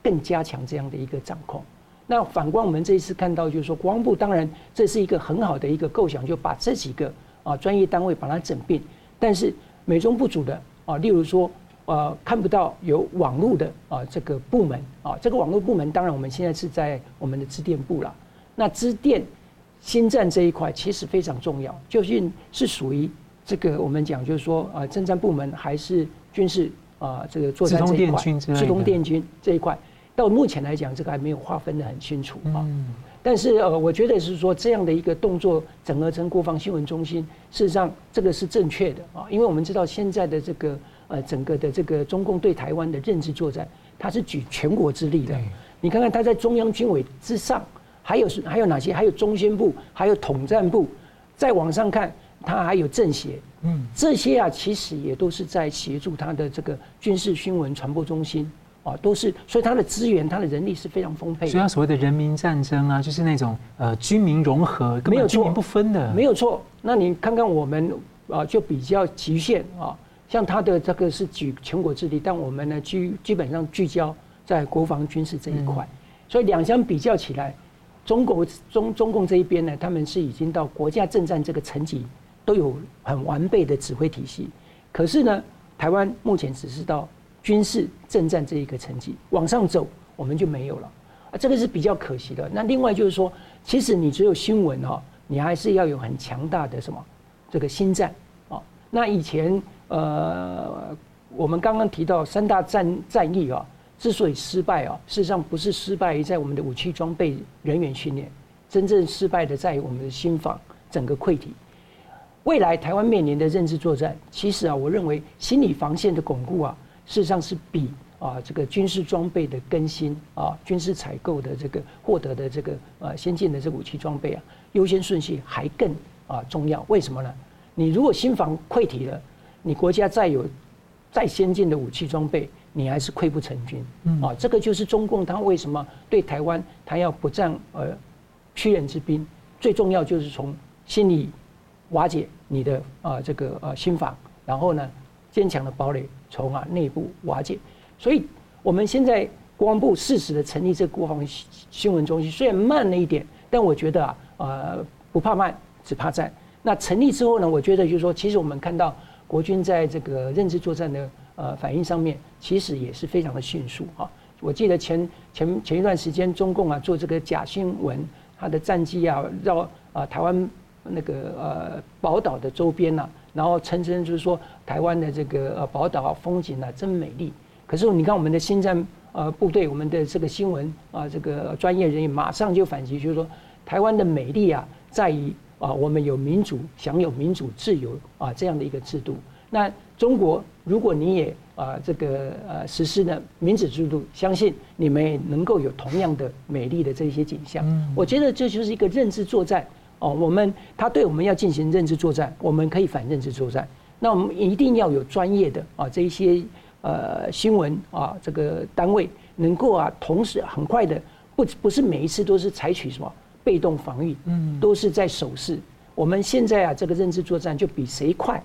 更加强这样的一个掌控。那反观我们这一次看到，就是说，国防部当然这是一个很好的一个构想，就把这几个啊专业单位把它整并，但是美中不足的啊，例如说，呃，看不到有网络的啊这个部门啊，这个网络部门当然我们现在是在我们的资电部了。那支电心战这一块其实非常重要，究竟是属于这个我们讲就是说啊，政战部门还是军事啊这个作战这一块，自动电军这一块，到目前来讲这个还没有划分的很清楚啊。但是呃，我觉得是说这样的一个动作整合成国防新闻中心，事实上这个是正确的啊，因为我们知道现在的这个呃整个的这个中共对台湾的认知作战，它是举全国之力的。你看看它在中央军委之上。还有是还有哪些？还有中宣部，还有统战部，再往上看，它还有政协，嗯，这些啊，其实也都是在协助它的这个军事新闻传播中心啊，都是，所以它的资源、它的人力是非常丰沛的。所以他所谓的人民战争啊，就是那种呃军民融合，没有军民不分的，没有错。那你看看我们啊，就比较局限啊，像它的这个是举全国之力，但我们呢，基基本上聚焦在国防军事这一块，嗯、所以两相比较起来。中国中中共这一边呢，他们是已经到国家政战这个层级，都有很完备的指挥体系。可是呢，台湾目前只是到军事政战这一个层级，往上走我们就没有了啊，这个是比较可惜的。那另外就是说，其实你只有新闻哈，你还是要有很强大的什么这个心战啊。那以前呃，我们刚刚提到三大战战役啊。之所以失败啊，事实上不是失败于在我们的武器装备、人员训练，真正失败的在于我们的心防整个溃体。未来台湾面临的认知作战，其实啊，我认为心理防线的巩固啊，事实上是比啊这个军事装备的更新啊、军事采购的这个获得的这个呃先进的这武器装备啊，优先顺序还更啊重要。为什么呢？你如果心防溃体了，你国家再有再先进的武器装备，你还是溃不成军，嗯、啊，这个就是中共他为什么对台湾他要不战而屈人之兵，最重要就是从心理瓦解你的啊这个呃心防，然后呢坚强的堡垒从啊内部瓦解，所以我们现在国防部适时的成立这个国防新闻中心，虽然慢了一点，但我觉得啊呃不怕慢，只怕战。那成立之后呢，我觉得就是说，其实我们看到国军在这个认知作战的。呃，反应上面其实也是非常的迅速啊！我记得前前前一段时间，中共啊做这个假新闻，它的战机啊绕啊台湾那个呃宝岛的周边呐、啊，然后称称就是说台湾的这个呃宝岛风景啊真美丽。可是你看我们的新战呃部队，我们的这个新闻啊这个专业人员马上就反击，就是说台湾的美丽啊在于啊我们有民主，享有民主自由啊这样的一个制度。那中国，如果你也啊这个呃实施了民主制度，相信你们也能够有同样的美丽的这些景象。我觉得这就是一个认知作战哦。我们他对我们要进行认知作战，我们可以反认知作战。那我们一定要有专业的啊这一些呃新闻啊这个单位能够啊同时很快的不不是每一次都是采取什么被动防御，嗯，都是在守势。我们现在啊这个认知作战就比谁快，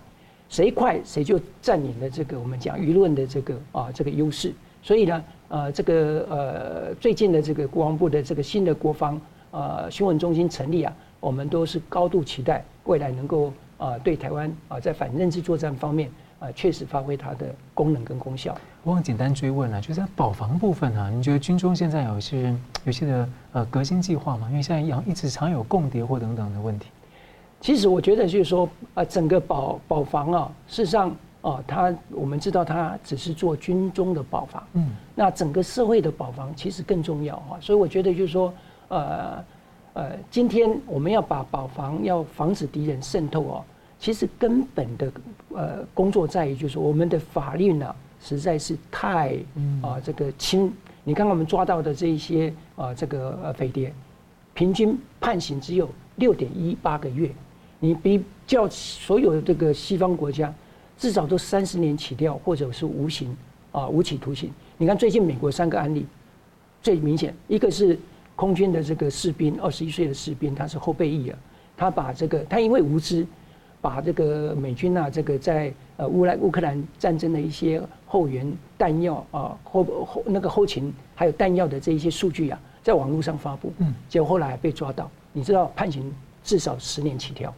谁快谁就占领了这个我们讲舆论的这个啊这个优势。所以呢，呃这个呃最近的这个国防部的这个新的国防呃新闻中心成立啊，我们都是高度期待未来能够。啊，对台湾啊，在反认知作战方面啊，确实发挥它的功能跟功效。我很简单追问了，就在保防部分啊，你觉得军中现在有一些有些的呃革新计划吗？因为现在一一直常有共谍或等等的问题。其实我觉得就是说啊，整个保保防啊，事实上啊，它我们知道它只是做军中的保防，嗯，那整个社会的保防其实更重要啊。所以我觉得就是说呃呃，今天我们要把保防要防止敌人渗透哦。其实根本的呃工作在于，就是我们的法律呢，实在是太啊这个轻。你看我们抓到的这一些啊这个呃匪谍，平均判刑只有六点一八个月，你比较所有的这个西方国家，至少都三十年起跳，或者是无刑啊无期徒刑。你看最近美国三个案例，最明显一个是空军的这个士兵，二十一岁的士兵，他是后备役啊，他把这个他因为无知。把这个美军啊，这个在呃乌来乌克兰战争的一些后援弹药啊后后那个后勤还有弹药的这一些数据啊，在网络上发布，嗯，结果后来被抓到，你知道判刑至少十年起跳。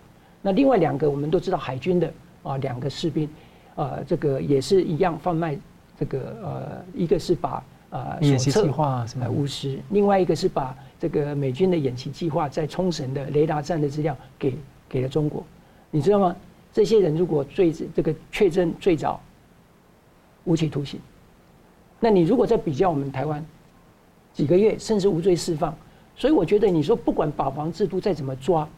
那另外两个我们都知道海军的啊两个士兵，啊这个也是一样贩卖这个呃一个是把啊演习计划什么无实，另外一个是把这个美军的演习计划在冲绳的雷达站的资料给给了中国。你知道吗？这些人如果最这个确诊最早无期徒刑，那你如果再比较我们台湾几个月甚至无罪释放，所以我觉得你说不管保防制度再怎么抓，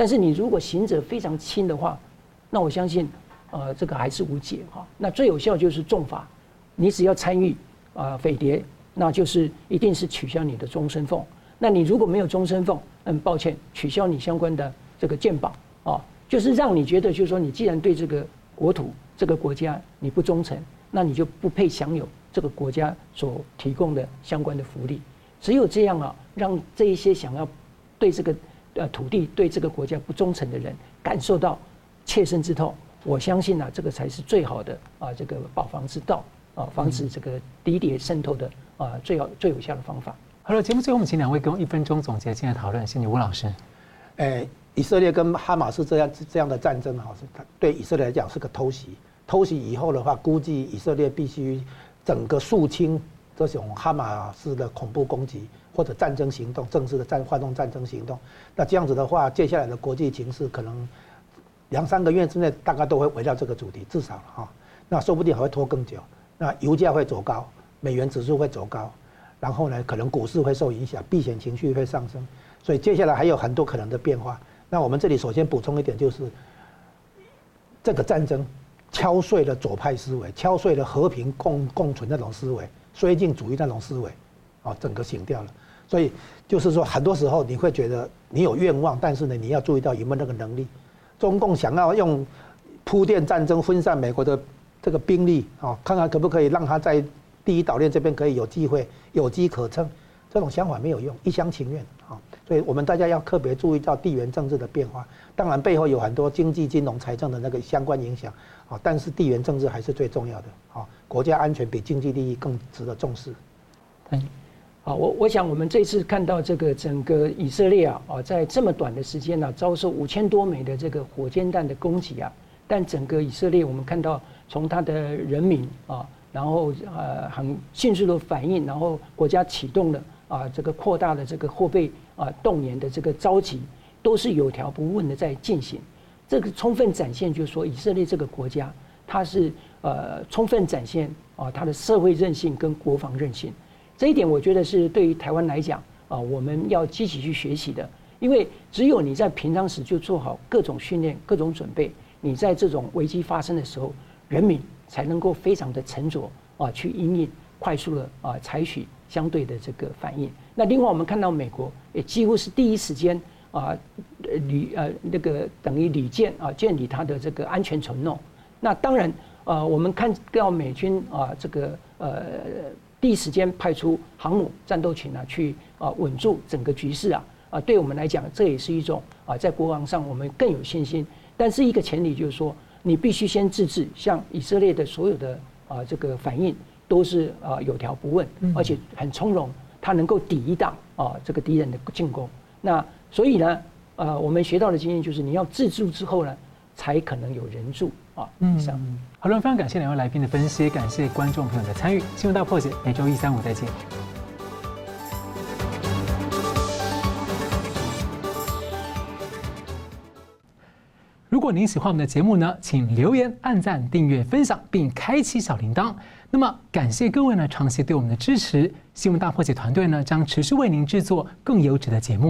但是你如果刑责非常轻的话，那我相信呃这个还是无解哈。那最有效就是重罚，你只要参与啊匪谍，那就是一定是取消你的终身俸。那你如果没有终身俸，嗯，抱歉，取消你相关的这个鉴保啊。就是让你觉得，就是说，你既然对这个国土、这个国家你不忠诚，那你就不配享有这个国家所提供的相关的福利。只有这样啊，让这一些想要对这个呃土地、对这个国家不忠诚的人感受到切身之痛。我相信啊，这个才是最好的啊，这个保防之道啊，防止这个敌谍渗透的啊，最好最有效的方法。好了，节目最后我们请两位给我一分钟总结今天的讨论。谢谢吴老师。哎。以色列跟哈马斯这样这样的战争哈，是对以色列来讲是个偷袭。偷袭以后的话，估计以色列必须整个肃清这种哈马斯的恐怖攻击或者战争行动，正式的战发动战争行动。那这样子的话，接下来的国际情势可能两三个月之内大概都会围绕这个主题，至少哈，那说不定还会拖更久。那油价会走高，美元指数会走高，然后呢，可能股市会受影响，避险情绪会上升，所以接下来还有很多可能的变化。那我们这里首先补充一点，就是这个战争敲碎了左派思维，敲碎了和平共共存那种思维，绥靖主义那种思维，啊，整个醒掉了。所以就是说，很多时候你会觉得你有愿望，但是呢，你要注意到有没有那个能力。中共想要用铺垫战争，分散美国的这个兵力，啊，看看可不可以让他在第一岛链这边可以有机会有机可乘，这种想法没有用，一厢情愿，啊。所以我们大家要特别注意到地缘政治的变化，当然背后有很多经济、金融、财政的那个相关影响啊，但是地缘政治还是最重要的啊，国家安全比经济利益更值得重视。嗯，好，我我想我们这次看到这个整个以色列啊啊，在这么短的时间呢，遭受五千多枚的这个火箭弹的攻击啊，但整个以色列我们看到从他的人民啊，然后呃很迅速的反应，然后国家启动了啊这个扩大的这个货币。啊，动员的这个召集都是有条不紊的在进行，这个充分展现，就是说以色列这个国家，它是呃充分展现啊它的社会韧性跟国防韧性，这一点我觉得是对于台湾来讲啊，我们要积极去学习的，因为只有你在平常时就做好各种训练、各种准备，你在这种危机发生的时候，人民才能够非常的沉着啊去应应，快速的啊采取相对的这个反应。那另外我们看到美国也几乎是第一时间啊，履呃那个等于履建啊，建立他的这个安全承诺。那当然呃，我们看到美军啊，这个呃第一时间派出航母战斗群啊，去啊稳住整个局势啊，啊，对我们来讲，这也是一种啊，在国防上我们更有信心。但是一个前提就是说，你必须先自治，像以色列的所有的啊这个反应都是啊有条不紊，而且很从容，它能够抵挡啊这个敌人的进攻。那所以呢，呃，我们学到的经验就是，你要自助之后呢，才可能有人助啊。以上。好了，非常感谢两位来宾的分析，感谢观众朋友的参与。新闻大破解，每周一、三、五再见。如果您喜欢我们的节目呢，请留言、按赞、订阅、分享，并开启小铃铛。那么，感谢各位呢长期对我们的支持。新闻大破解团队呢将持续为您制作更优质的节目。